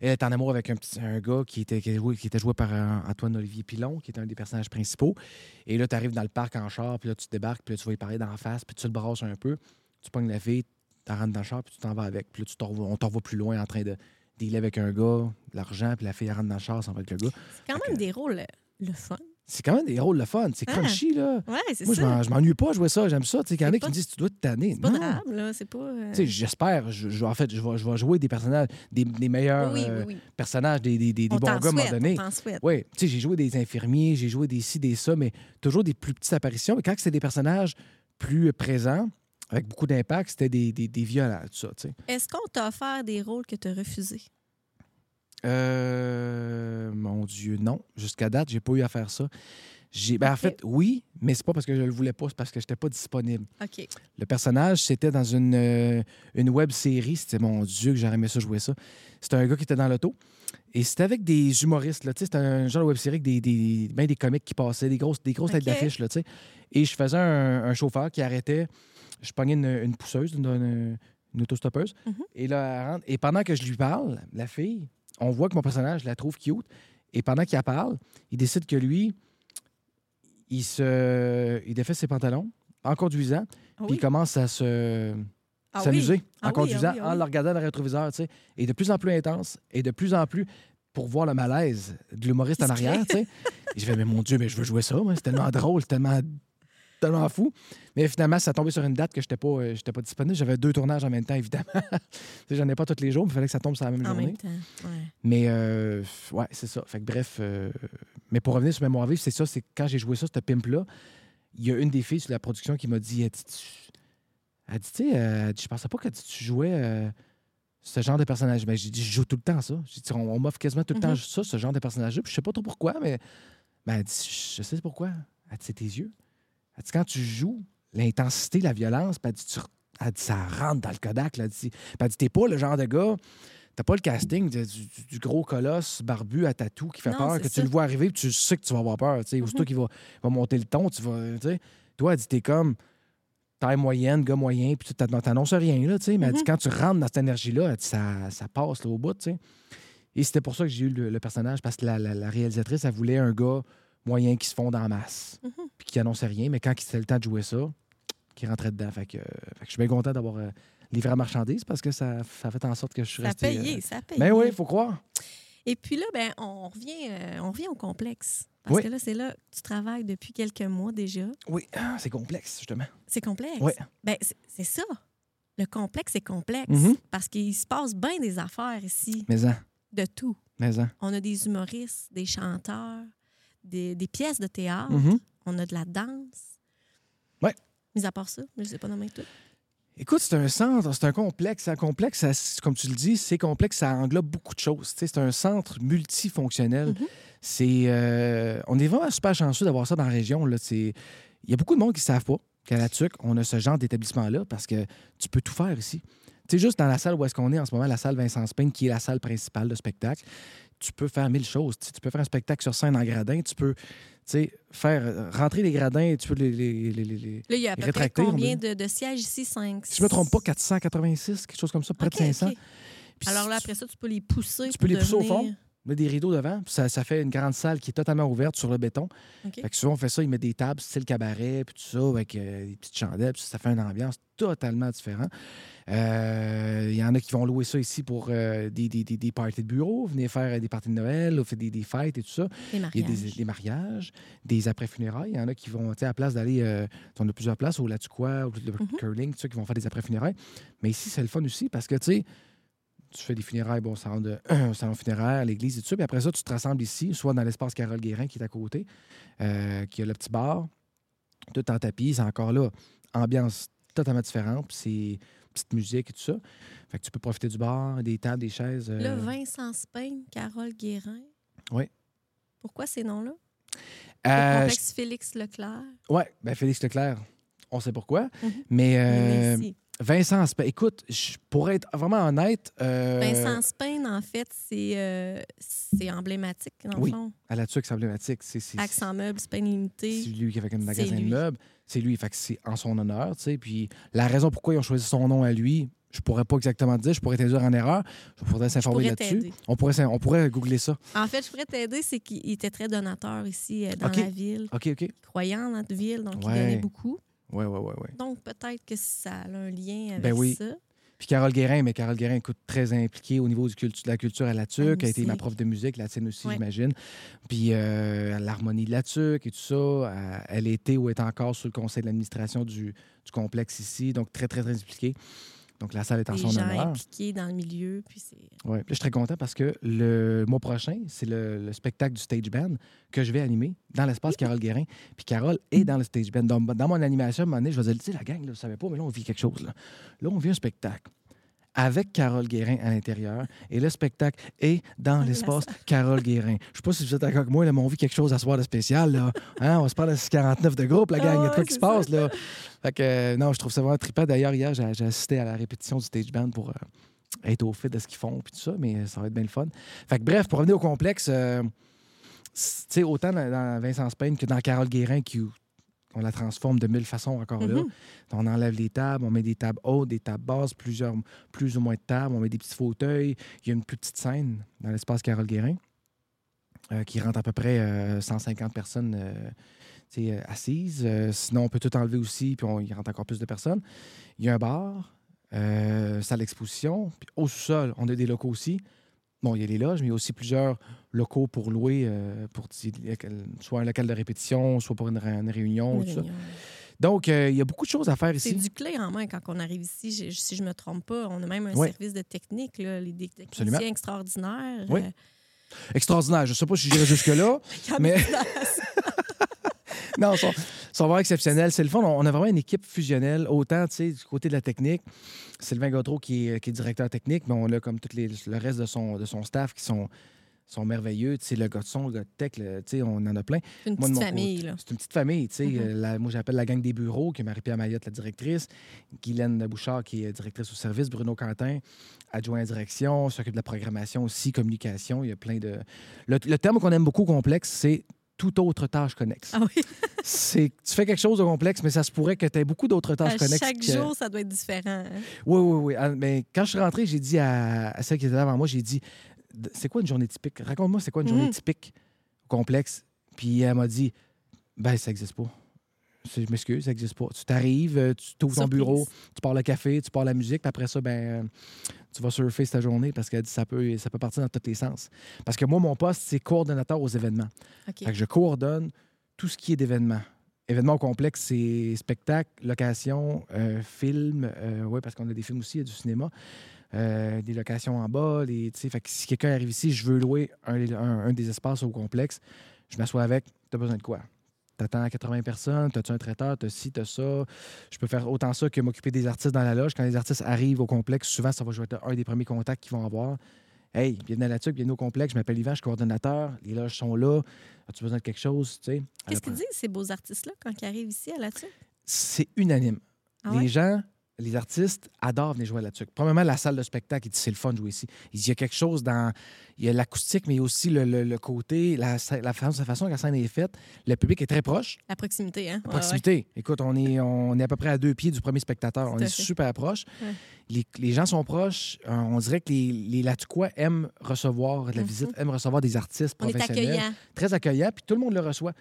elle est en amour avec un, petit, un gars qui était, qui, joué, qui était joué par euh, Antoine-Olivier Pilon, qui est un des personnages principaux. Et là, t'arrives dans le parc en char, puis là, tu débarques, puis là, tu vas y parler d'en face, puis tu le brasses un peu. Tu pognes la fille, tu rentres dans le char, puis tu t'en vas avec. Puis là, tu t'en on t'en plus loin en train de dealer avec un gars, de l'argent, puis la fille elle rentre dans le char, s'en va avec le gars. C'est quand même des rôles euh, le fun. C'est quand même des rôles le fun. C'est Ah. crunchy, là. Ouais, c'est Moi, je ça. m'en- je m'ennuie pas à jouer ça. J'aime ça. Tu sais, qu'il y en a qui me disent, tu dois te tanner. C'est pas drame, là. C'est pas. euh, Tu sais, j'espère. Je, je- en fait, je vais, je vais jouer des personnages, des, des meilleurs oui, oui, euh, personnages, des, des, des- des On bons gars à un moment donné. Oui, tu sais, j'ai joué des infirmiers, j'ai joué des ci, des ça, mais toujours des plus petites apparitions. Mais quand c'est des personnages plus présents, avec beaucoup d'impact, c'était des, des, des violents, tout ça, tu sais. Est-ce qu'on t'a offert des rôles que tu as refusés? Euh, mon Dieu, non. Jusqu'à date, j'ai pas eu à faire ça. J'ai, ben, En fait, oui, mais c'est pas parce que je le voulais pas, c'est parce que j'étais pas disponible. OK. Le personnage, c'était dans une, euh, une web série. C'était mon Dieu que j'aurais aimé ça jouer ça. C'était un gars qui était dans l'auto. Et c'était avec des humoristes. là, C'était un genre de web série avec des, des, ben des comiques qui passaient, des grosses, des grosses têtes d'affiche. là, tu sais. Et je faisais un, un chauffeur qui arrêtait. Je pognais une, une pousseuse, une, une, une autostoppeuse. Mhm. Et là, elle rentre. Et pendant que je lui parle, la fille, on voit que mon personnage la trouve cute. Et pendant qu'il la parle, il décide que lui, il se, il défait ses pantalons en conduisant. Ah Puis il commence à se Ah s'amuser Ah en conduisant, oui, en le regardant dans le rétroviseur, tu sais. Et de plus en plus intense, et de plus en plus pour voir le malaise de l'humoriste en arrière, tu sais. Et je fais, mais mon Dieu, mais je veux jouer ça, moi. C'est tellement drôle, c'est tellement, tellement fou. Mais finalement, ça tombé sur une date que je n'étais pas, euh, j'étais pas disponible. J'avais deux tournages en même temps, évidemment. J'en ai pas tous les jours, mais il fallait que ça tombe sur la même En journée. même temps. Ouais. Mais euh, ouais, c'est ça. Fait que bref, euh, mais pour revenir sur Mémoire vive, c'est ça, c'est quand j'ai joué ça, ce pimp-là, il y a une des filles sur la production qui m'a dit, elle dit, tu- elle dit, tu sais, euh, je pensais pas que tu jouais ce genre de personnage. Ben, j'ai dit, je joue tout le temps ça. J'ai dit, on, on m'offre quasiment tout le temps Mhm. ça, ce genre de personnage-là. Puis je sais pas trop pourquoi, mais ben, elle dit, je sais pourquoi. Elle dit, c'est tes yeux. Elle dit, quand tu joues, l'intensité, la violence, puis elle dit, tu- elle dit, ça rentre dans le Kodak. Là. Elle dit, puis elle dit, t'es pas le genre de gars T'as pas le casting du, du- du gros colosse barbu à tatou qui fait Non, peur, que ça. tu le vois arriver puis tu sais que tu vas avoir peur. sais. Aussitôt Mhm. qu'il va, va monter le ton, tu vas. Toi, elle dit t'es comme taille moyenne, gars moyen, puis tu t'ann- t'annonces rien, là. Mais elle dit Mhm. quand tu rentres dans cette énergie-là, ça, ça passe là, au bout, tu sais. Et c'était pour ça que j'ai eu le, le personnage, parce que la, la- la réalisatrice, elle voulait un gars moyen qui se fonde en masse, Mhm. puis qui annonçait rien, mais quand c'était le temps de jouer ça, qui rentrait dedans. Fait que, euh, fait que je suis bien content d'avoir euh, livré la marchandise parce que ça, ça a fait en sorte que je suis Ça a payé, euh, ça a payé. Ben oui, il faut croire. Et puis là, ben, on revient, on revient au complexe. Parce Oui. que là, c'est là que tu travailles depuis quelques mois déjà. Oui, ah, c'est complexe, justement. C'est complexe? Oui. Ben, c'est ça. Le complexe est complexe. Mhm. Parce qu'il se passe bien des affaires ici, Mais en, de tout. mais en. On a des humoristes, des chanteurs, des, des pièces de théâtre, Mhm. on a de la danse. Ouais. Mis à part ça, je ne sais pas nommer tout. Écoute, c'est un centre, c'est un complexe. Un complexe, ça, comme tu le dis, c'est complexe, ça englobe beaucoup de choses. C'est un centre multifonctionnel. Mhm. C'est, euh, on est vraiment super chanceux d'avoir ça dans la région. Là. Il y a beaucoup de monde qui ne savent pas qu'à la TUC, on a ce genre d'établissement-là parce que tu peux tout faire ici. Tu sais, juste dans la salle où est-ce qu'on est en ce moment, la salle Vincent Spain, qui est la salle principale de spectacle, tu peux faire mille choses. Tu peux faire un spectacle sur scène en gradin, tu peux faire euh, rentrer les gradins, tu peux les- les- les- les- les, Là, il y a à peu près Rétracté, on combien de, de sièges ici? 5? Si je me trompe pas, 486, quelque chose comme ça, près de 500. Puis Alors là, après ça, tu peux les pousser. Tu peux les pousser au fond. Met des rideaux devant, puis ça, ça fait une grande salle qui est totalement ouverte sur le béton. OK. Fait que souvent, on fait ça, ils mettent des tables, style cabaret, puis tout ça, avec euh, des petites chandelles, puis ça fait une ambiance totalement différente. Euh, Il y en a qui vont louer ça ici pour euh, des, des, des, des parties de bureau, venir faire des parties de Noël, ou faire des, des fêtes et tout ça. Il y a des, mariages, des après-funérailles. Il y en a qui vont, tu sais, à la place d'aller. euh, on a plusieurs places, au Latuquois, au le Mhm. curling, tout ça, qui vont faire des après-funérailles. Mais ici, c'est le fun aussi parce que, tu sais, tu fais des funérailles, bon, salon, de, un salon funéraire, à l'église et tout ça. Puis après ça, tu te rassembles ici, soit dans l'espace Carole Guérin qui est à côté, euh, qui a le petit bar, tout en tapis. C'est encore là, ambiance totalement différente. Puis c'est petite musique et tout ça. Fait que tu peux profiter du bar, des tables, des chaises. euh, Là, Vincent Spain, Carole Guérin. Oui. Pourquoi ces noms-là? euh, Le complexe Félix Leclerc. Ouais, ben Félix Leclerc, on sait pourquoi. Mhm. Mais, euh, Mais. Vincent Spain, écoute, je pourrais être vraiment honnête. euh, Vincent Spain, en fait, c'est euh, c'est emblématique, dans Oui. le fond. À la tuque, c'est emblématique. C'est c'est- Accent Meubles, Spain c'est Limité. lui qui avait un magasin de meubles. C'est lui. Fait que c'est en son honneur, tu sais. Puis la raison pourquoi ils ont choisi son nom à lui, je pourrais pas exactement te dire. Je pourrais t'induire en erreur. Je pourrais s'informer là-dessus. t'aider. On pourrait, on pourrait googler ça. En fait, je pourrais t'aider, c'est qu'il était très donateur ici euh, dans la ville. OK, OK. Croyant dans notre ville, donc il donnait beaucoup. Ouais, ouais, ouais, ouais. Donc peut-être que ça a un lien avec Ben oui. ça. Puis Carole Guérin, mais Carole Guérin, écoute, très impliquée au niveau du cultu- de la culture à la tuque. A été ma prof de musique, la tienne aussi, Ouais. j'imagine. Puis euh, l'harmonie de la tuque et tout ça. Elle était ou est encore sur le conseil d'administration du, du complexe ici. Donc, très, très, très impliquée. Donc, la salle est en son gens honneur. impliqués dans le milieu. Puis. Ouais. Là, je suis très content parce que le mois prochain, c'est le, le spectacle du Stage Band que je vais animer dans l'espace Carole Guérin. Puis Carole est dans le Stage Band. Dans, dans mon animation, à un moment donné, je vais dire, tu sais, la gang, là, vous savez pas, mais là, on vit quelque chose. Là, là on vit un spectacle avec Carole Guérin à l'intérieur. Et le spectacle est dans l'espace Carole Guérin. Je sais pas si vous êtes d'accord avec moi, là, mais on vit quelque chose à soir de spécial. Là. Hein, on se parle de 649 de groupe, la gang. Il y a Ah quoi qui se passe. Là. Fait que, euh, non, je trouve ça vraiment trippant. D'ailleurs, hier, j'ai assisté à la répétition du Stage Band pour... euh, être au fait de ce qu'ils font puis tout ça, mais ça va être bien le fun. Fait que bref, pour revenir au complexe, euh, autant dans, dans Vincent Spain que dans Carole Guérin, qui, on la transforme de mille façons encore là. Mhm. On enlève les tables, on met des tables hautes, des tables basses, plusieurs, plus ou moins de tables, on met des petits fauteuils. Il y a une plus petite scène dans l'espace Carole Guérin euh, qui rentre à peu près euh, 150 personnes euh, sais, euh, assises. Sinon, on peut tout enlever aussi, puis on, il rentre encore plus de personnes. Il y a un bar, salle d'exposition. Puis au sous-sol, on a des locaux aussi. Bon, il y a les loges, mais il y a aussi plusieurs locaux pour louer, euh, pour soit un local de répétition, soit pour une, ré- une réunion. Une tout ça. réunion. Donc, euh, il y a beaucoup de choses à faire C'est ici. du clé en main quand on arrive ici. Je- si je me trompe pas, on a même un Ouais. service de technique, là, les techniciens Absolument. extraordinaires. Oui. euh, Extraordinaire. Je ne sais pas si j'irai jusque-là. Mais- non, ils sont, sont vraiment exceptionnels. C'est le fun. On a vraiment une équipe fusionnelle, autant du côté de la technique. Sylvain Gautreau qui est, qui est directeur technique, mais on a comme tout les, le reste de son, de son staff qui sont, sont merveilleux. Tu sais, le gars de son, le gars de tech, le- tu sais, on en a plein. C'est une Moi, petite mon famille. C'est une petite famille. tu sais. Mhm. Euh, la- moi, j'appelle la gang des bureaux, qui est Marie-Pierre Mayotte, la directrice. Guylaine Bouchard, qui est directrice au service. Bruno Quentin, adjoint à direction, s'occupe de la programmation aussi, communication. Il y a plein de. Le, le terme qu'on aime beaucoup complexe, c'est toute autre tâche connexe. Ah oui, C'est tu fais quelque chose de complexe, mais ça se pourrait que tu aies beaucoup d'autres tâches à connexes. chaque que- jour, ça doit être différent. hein? Oui, oui, oui. Ah, Mais quand je suis rentré, j'ai dit à, à celle qui était là avant moi, j'ai dit c'est quoi une journée typique? Raconte-moi, c'est quoi une journée Mhm. typique complexe? Puis elle m'a dit ben, ça n'existe pas. Je m'excuse, ça n'existe pas. Tu t'arrives, euh, tu t'ouvres ton bureau, tu pars le café, tu pars la musique, puis après ça, ben, euh, tu vas surfer ta journée parce dit ça peut, ça peut partir dans tous les sens. Parce que moi, mon poste, c'est coordonnateur aux événements. Fait que je coordonne tout ce qui est d'événements. Événements complexes, c'est spectacle, location, euh, film. oui, parce qu'on a des films aussi, il y a du cinéma. Euh, des locations en bas. Les, tu sais, fait que si quelqu'un arrive ici, je veux louer un, un- un des espaces au complexe, je m'assois avec. Tu as besoin de quoi? T'attends 80 personnes, t'as-tu un traiteur, t'as ci, t'as ça. Je peux faire autant ça que m'occuper des artistes dans la loge. Quand les artistes arrivent au complexe, souvent, ça va jouer être un des premiers contacts qu'ils vont avoir. Hey, bienvenue à la TUC, bienvenue au complexe. Je m'appelle Yvan, je suis coordonnateur. Les loges sont là. As-tu besoin de quelque chose? Tu sais? Qu'est-ce qu'ils disent, ces beaux artistes-là, quand ils arrivent ici à la dessus C'est unanime. Ah les gens les artistes adorent venir jouer à la tuque. Premièrement, la salle de spectacle, ils disent c'est le fun de jouer ici. Il y a quelque chose dans. Il y a l'acoustique, mais aussi le, le- le côté, la, la façon, la façon que la scène est faite. Le public est très proche. La proximité, hein? À Ouais, proximité. Écoute, on est, on est à peu près à deux pieds du premier spectateur. On Tout à est fait. super proche. Ouais. Les, les gens sont proches. Euh, on dirait que les, les Latuquois aiment recevoir de la Mhm. visite, aiment recevoir des artistes On est professionnels. accueillant. Très accueillant, puis tout le monde le reçoit.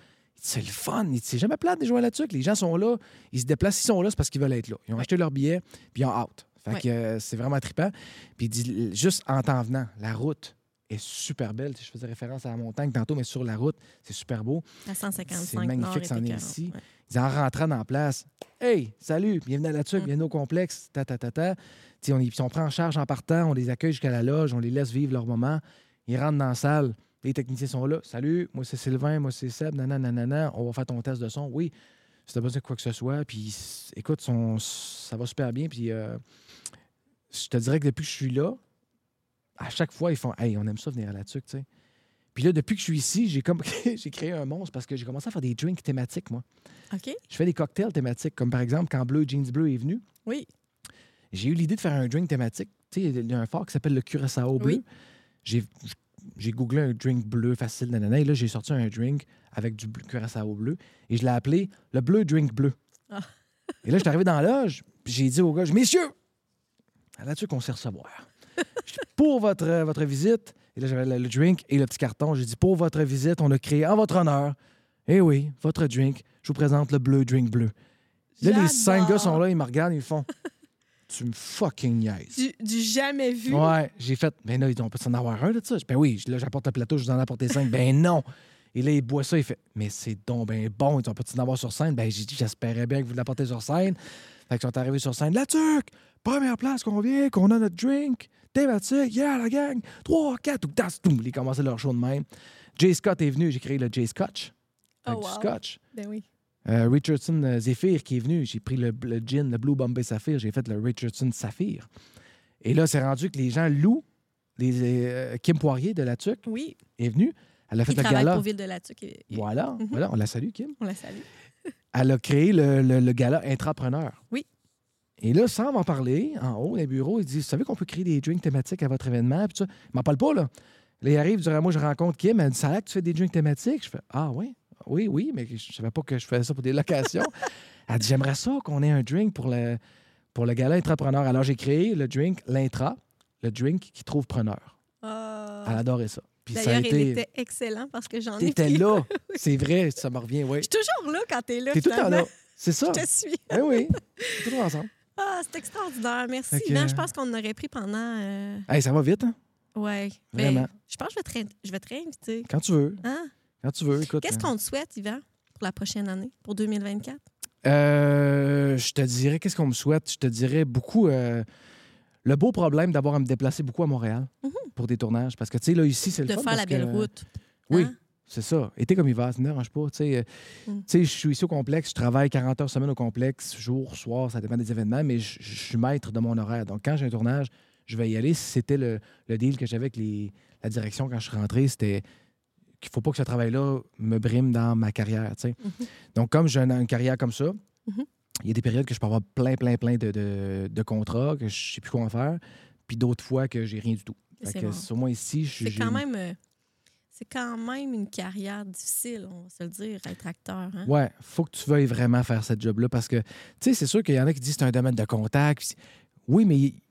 C'est le fun. C'est jamais plate de jouer à la tuque. Les gens sont là. Ils se déplacent. Ils sont là, c'est parce qu'ils veulent être là. Ils ont Ouais. acheté leur billet, puis ils ont out. Fait Ouais. que euh, c'est vraiment trippant. Puis juste en t'en venant, la route est super belle. Je faisais référence à la montagne tantôt, mais sur la route, c'est super beau. À 155 C'est magnifique, c'en est ici. écœurant. Ouais. Il dit, en rentrant dans la place, Hey, salut, bienvenue à la tuque, Mm. bienvenue au complexe, ta ta ta ta. On, puis on prend en charge en partant, on les accueille jusqu'à la loge, on les laisse vivre leur moment. Ils rentrent dans la salle, les techniciens sont là. Salut, moi c'est Sylvain, moi c'est Seb, nanana, nanana. On va faire ton test de son. Oui, si t'as besoin de quoi que ce soit. Puis écoute, son- ça va super bien. Puis euh, je te dirais que depuis que je suis là, à chaque fois, ils font Hey, on aime ça venir à la tuque, tu sais. Puis là, depuis que je suis ici, j'ai comme j'ai créé un monstre parce que j'ai commencé à faire des drinks thématiques, moi. OK? Je fais des cocktails thématiques, comme par exemple quand Bleu Jeans Bleu est venu, Oui. j'ai eu l'idée de faire un drink thématique. Tu sais, il y a un phare qui s'appelle le Curaçao bleu. Oui. J'ai j'ai googlé un drink bleu facile, nanana, et là, j'ai sorti un drink avec du Curaçao bleu et je l'ai appelé le bleu drink bleu. Ah. Et là, je suis arrivé dans la loge, puis j'ai dit au gars, messieurs, là-dessus qu'on sait recevoir. Pour votre, euh, votre visite, et là, j'avais le, le drink et le petit carton. J'ai dit, pour votre visite, on a créé en votre honneur, eh oui, votre drink, je vous présente le bleu drink bleu. Là, les cinq gars sont là, ils me regardent, ils font Tu me fucking niaises. Du, du jamais vu. Ouais, j'ai fait Ben là, on peut s'en avoir un de ça? Ben oui, là, j'apporte le plateau, je vous en ai apporté cinq. Ben non. Et là, il boit ça, il fait Mais c'est donc ben bon, ils ont pas en avoir sur scène? Ben j'ai dit J'espérais bien que vous l'apportez sur scène. Fait qu'ils sont arrivés sur scène. La tuque, première place qu'on vient, qu'on a notre drink, thématique, yeah, la gang, 3, 4, ou das, toum. Ils commençaient leur show de même. Jay Scott est venu, j'ai créé le Jay Scotch. Oh, Avec du wow. scotch. Ben oui. Euh, Richardson euh, Zephyr qui est venu, j'ai pris le, le gin, le Blue Bombay Saphir, j'ai fait le Richardson Saphir. Et là, c'est rendu que les gens louent. Les, euh, Kim Poirier de la TUC Oui. est venue. Elle a fait Il le travaille gala. pour Ville de la et- et- Voilà, Mhm. voilà, on la salue, Kim. On la salue. Elle a créé le, le- le gala Intrapreneur. Oui. Et là, sans m'en parler, en haut des bureaux, il dit Vous savez qu'on peut créer des drinks thématiques à votre événement Puis ça, il m'en parle pas, là. Là, il arrive, il dit Ah, Moi, je rencontre Kim. Elle dit Ça a l'air que tu fais des drinks thématiques Je fais Ah, oui, oui, oui, mais je savais pas que je faisais ça pour des locations. Elle dit J'aimerais ça qu'on ait un drink pour le, pour le gala Intrapreneur. Alors, j'ai créé le drink L'Intra, le drink qui trouve preneur. Ah. Elle adorait ça. Puis ça a D'ailleurs, il été. était excellent parce que j'en ai T'étais là. C'est vrai, ça me revient, oui. Je suis toujours là quand t'es là. T'es tout le temps là. C'est ça. Je te suis. Eh oui, toujours ensemble. Ah, c'est extraordinaire. Merci. Non, je pense qu'on en aurait pris pendant. euh, Hey, ça va vite, hein? Ouais. Mais Vraiment. je pense que je vais te, ré- je vais te réinviter. Quand tu veux. Hein? Quand tu veux, écoute. Qu'est-ce qu'on te souhaite, Yvan, pour la prochaine année, pour 2024? Euh, je te dirais, qu'est-ce qu'on me souhaite? Je te dirais beaucoup. euh, le beau problème d'avoir à me déplacer beaucoup à Montréal Mhm. pour des tournages. Parce que, tu sais, là, ici, c'est le De fun faire la belle que- route. Oui, Hein? c'est ça. Été comme hiver, ça ne dérange pas. Tu sais, euh, Mm. tu sais, je suis ici au complexe, je travaille 40 heures semaine au complexe, jour, soir, ça dépend des événements, mais je, je suis maître de mon horaire. Donc, quand j'ai un tournage, je vais y aller. C'était le, le deal que j'avais avec les- la direction quand je suis rentré, c'était qu'il faut pas que ce travail-là me brime dans ma carrière. Mhm. Donc, comme j'ai une, une carrière comme ça, Mhm. il y a des périodes que je peux avoir plein, plein, plein de, de- de contrats, que je sais plus quoi en faire, puis d'autres fois que j'ai rien du tout. Fait C'est que bon. sur moi ici, je suis. C'est quand même. euh, C'est quand même une carrière difficile, on va se le dire, être acteur. Hein? Ouais, faut que tu veuilles vraiment faire cette job-là parce que, tu sais, c'est sûr qu'il y en a qui disent que c'est un domaine de contact. Oui, mais, tu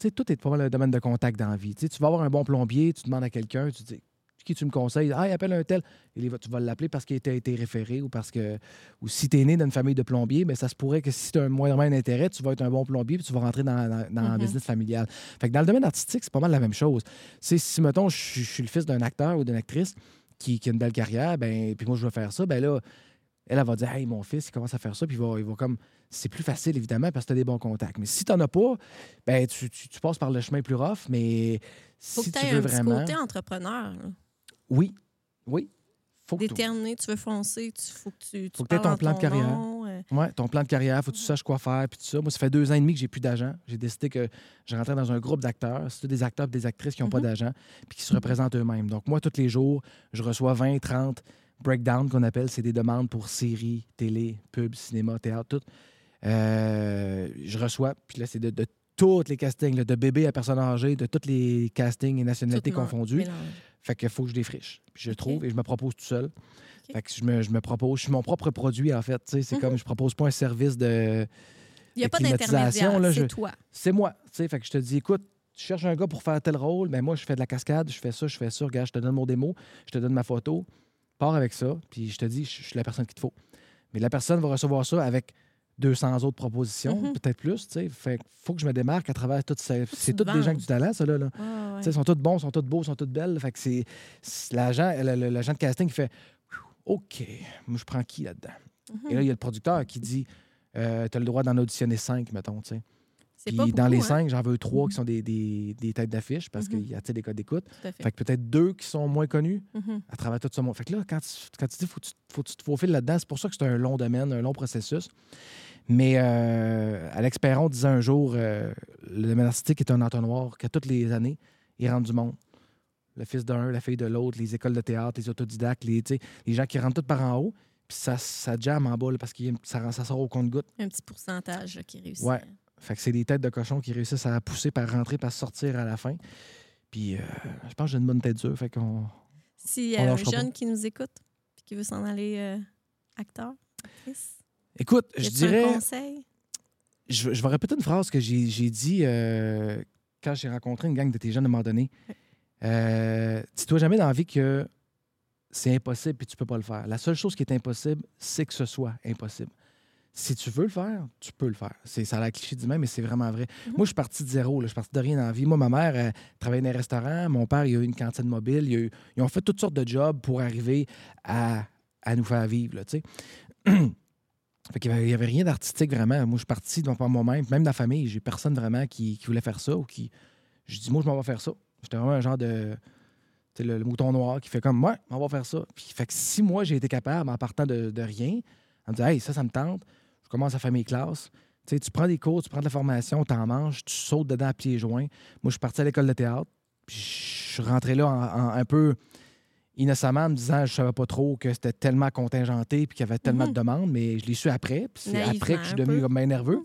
sais, tout est pas mal un domaine de contact dans la vie. Tu vas avoir un bon plombier, tu demandes à quelqu'un, tu dis, qui tu me conseilles? Ah, appelle un tel. Et tu vas l'appeler parce qu'il a été référé ou parce que, ou si tu es né dans une famille de plombiers, mais ça se pourrait que si tu as un moyen d'intérêt, tu vas être un bon plombier puis tu vas rentrer dans, dans, dans le Mhm. business familial. Fait que dans le domaine artistique, c'est pas mal la même chose. C'est si, mettons, je suis- je suis le fils d'un acteur ou d'une actrice qui, qui a une belle carrière, ben, puis moi, je veux faire ça, ben là, elle, elle va dire Hey, mon fils, il commence à faire ça, puis il va, il va comme. C'est plus facile, évidemment, parce que tu as des bons contacts. Mais si tu n'en as pas, ben, tu, tu- tu passes par le chemin plus rough, mais Faut si que tu aies veux un petit vraiment. côté entrepreneur. Oui, oui. Faut que tu- Déterminé, tu veux foncer, il faut que tu, tu Faut parles ton plan de carrière. nom, euh, Ouais, ton plan de carrière, faut que tu saches quoi faire, puis tout ça. Moi, ça fait deux ans et demi que j'ai plus d'agent. J'ai décidé que je rentrais dans un groupe d'acteurs. C'est des acteurs et des actrices qui n'ont pas Mhm. d'agent, puis qui se représentent eux-mêmes. Donc, moi, tous les jours, je reçois 20, 30 breakdowns qu'on appelle. C'est des demandes pour séries, télé, pub, cinéma, théâtre, tout. Euh, je reçois, puis là, c'est de, de tous les castings, là, de bébé à personnes âgées, de tous les castings et nationalités Tout confondus. mélange. Fait qu'il faut que je défriche. Puis je trouve et je me propose tout seul. Fait que je me, je me propose, je suis mon propre produit, en fait. tu sais, C'est Mhm. comme, je propose pas un service de. Il n'y a de pas d'intermédiaire, c'est toi. C'est moi. tu sais. Fait que je te dis, écoute, tu cherches un gars pour faire tel rôle, mais moi, je fais de la cascade, je fais ça, je fais ça. Regarde, je te donne mon démo, je te donne ma photo, pars avec ça, puis je te dis, je je suis la personne qu'il te faut. Mais la personne va recevoir ça avec 200 autres propositions, Mhm. peut-être plus. tu sais. Fait que faut que je me démarque à travers toutes ces. C'est te des gens qui ont du talent, ça, là. là. Ouais, sais, Ils sont tous bons, sont tous beaux, sont toutes belles. Fait que c'est l'agent, de casting qui fait OK, moi je prends qui là-dedans? Mhm. Et là, il y a le producteur qui dit euh, Tu as le droit d'en auditionner cinq, mettons. tu sais. Puis pas dans les hein? cinq, j'en veux trois qui sont des, des- des têtes d'affiche parce Mhm. qu'il y a des codes d'écoute. Fait. Fait que peut-être deux qui sont moins connus Mhm. à travers tout ce monde. Fait que là, quand tu, quand tu dis faut tu, faut que tu te faufiles là-dedans, c'est pour ça que c'est un long domaine, un long processus. Mais euh, Alex Perron disait un jour euh, le domaine artistique est un entonnoir qu'à toutes les années, il rentre du monde. Le fils d'un, la fille de l'autre, les écoles de théâtre, les autodidactes, les, les gens qui rentrent tout par en haut, puis ça, ça jamme en bas là, parce que ça, ça sort au compte-goutte. Un petit pourcentage là, qui réussit. Ouais. Fait que c'est des têtes de cochon qui réussissent à pousser par rentrer, par sortir à la fin. Puis euh, je pense que j'ai une bonne tête dure. Fait qu'on. S'il y a un pas. jeune qui nous écoute et qui veut s'en aller euh, acteur, actrice, Écoute, je dirais. un conseil? Je, je vais répéter une phrase que j'ai dit euh, quand j'ai rencontré une gang de tes jeunes à un moment donné. Dis-toi jamais dans la vie que c'est impossible et tu peux pas le faire. La seule chose qui est impossible, c'est que ce soit impossible. Si tu veux le faire, tu peux le faire. C'est, ça a l'air cliché du même, mais c'est vraiment vrai. Mhm. Moi, je suis parti de zéro. là. Je suis parti de rien dans la vie. Moi, ma mère elle, travaillait dans un restaurant. Mon père, il a eu une cantine mobile. Il a eu- ils ont fait toutes sortes de jobs pour arriver à, à nous faire vivre. Là. Fait avait, il y avait rien d'artistique vraiment. Moi, je suis parti devant par moi-même. Même dans la famille, j'ai personne vraiment qui, qui voulait faire ça ou qui. Je dis, moi, je m'en vais faire ça. J'étais vraiment un genre de. Le, le mouton noir qui fait comme, ouais, on va faire ça. Puis, fait que si moi, j'ai été capable, en partant de, de rien, en me disant, hey, ça, ça me tente, je commence à faire mes classes. Tu sais, tu prends des cours, tu prends de la formation, tu en manges, tu sautes dedans à pieds joints. Moi, je suis parti à l'école de théâtre. Puis, je suis rentré là en- en- un peu innocemment en me disant je savais pas trop que c'était tellement contingenté puis qu'il y avait tellement Mhm. de demandes, mais je l'ai su après. Puis c'est après que je suis devenu comme bien nerveux.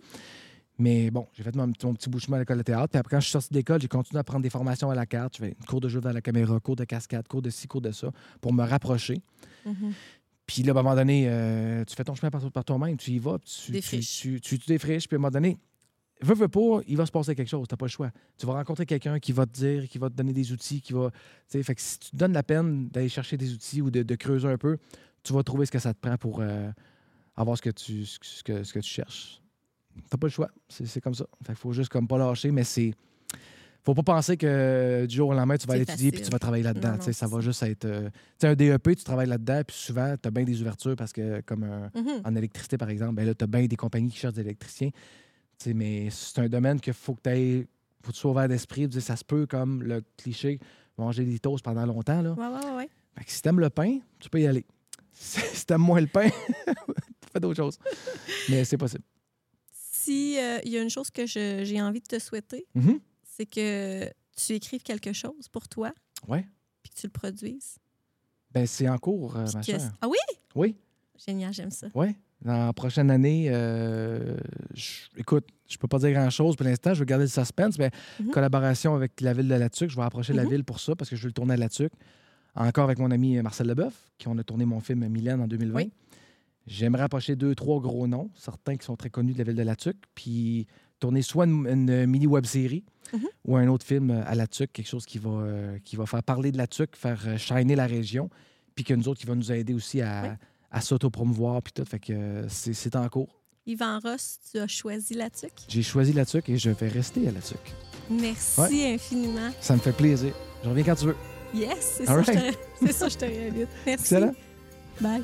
Mais bon, j'ai fait mon, mon petit chemin à l'école de théâtre. Puis après, quand je suis sorti de l'école, j'ai continué à prendre des formations à la carte. Je fais cours de jeu vers la caméra, cours de cascade, cours de ci, cours de ça, pour me rapprocher. Mhm. Puis là, à un moment donné, euh, tu fais ton chemin par, par toi-même, tu y vas, puis tu, tu, Défriches. tu, tu, tu défriches. Puis à un moment donné, veux, veux pas, il va se passer quelque chose, t'as pas le choix. Tu vas rencontrer quelqu'un qui va te dire, qui va te donner des outils, qui va. tu sais, Fait que si tu te donnes la peine d'aller chercher des outils ou de, de creuser un peu, tu vas trouver ce que ça te prend pour euh, avoir ce que tu, ce que- ce que, tu cherches. T'as pas le choix. C'est c'est comme ça. Fait qu'il faut juste comme pas lâcher, mais c'est. Faut pas penser que du jour au lendemain, tu vas C'est aller étudier puis tu vas travailler là-dedans. Tu ça va juste être. euh, tu sais, un DEP, tu travailles là-dedans, puis souvent, tu as bien des ouvertures parce que, comme un- Mhm. en électricité, par exemple, ben là, tu as bien des compagnies qui cherchent des électriciens. Tu mais c'est un domaine qu'il faut que tu aies. faut que tu sois ouvert d'esprit. Tu Ça se peut, comme le cliché, manger des toasts pendant longtemps. Là. Ouais, ouais, ouais. Fait que si t'aimes le pain, tu peux y aller. Si t'aimes moins le pain, fais d'autres choses. Mais c'est possible. Si euh, y a une chose que j'ai envie de te souhaiter, Mhm. C'est que tu écrives quelque chose pour toi, Ouais. puis que tu le produises. Ben, c'est en cours, euh, ma que- chère. Ah oui? Oui, Génial, j'aime ça. oui. Dans la prochaine année, euh, je- écoute, je peux pas dire grand-chose pour l'instant. Je vais garder le suspense. Mais Mhm. collaboration avec la ville de Latuc, je vais approcher la Mhm. ville pour ça parce que je veux le tourner à Latuc. Encore avec mon ami Marcel Leboeuf, qui on a tourné mon film Mylène en 2020. Oui. J'aimerais approcher deux, trois gros noms, certains qui sont très connus de la ville de Latuc, puis tourner soit une, une mini web série Mhm. ou un autre film à Latuc, quelque chose qui va, euh, qui va faire parler de Latuc, faire euh, shiner la région, puis que nous autres qui va nous aider aussi à, Oui. à s'auto-promouvoir, puis tout. Fait que euh, c'est en cours. Yvan Ross, tu as choisi la tuque? J'ai choisi Latuc et je vais rester à Latuc. Merci infiniment. Ça me fait plaisir. Je reviens quand tu veux. Yes, c'est ça, right. ça, je te réinvite. Merci. Excellent. Bye.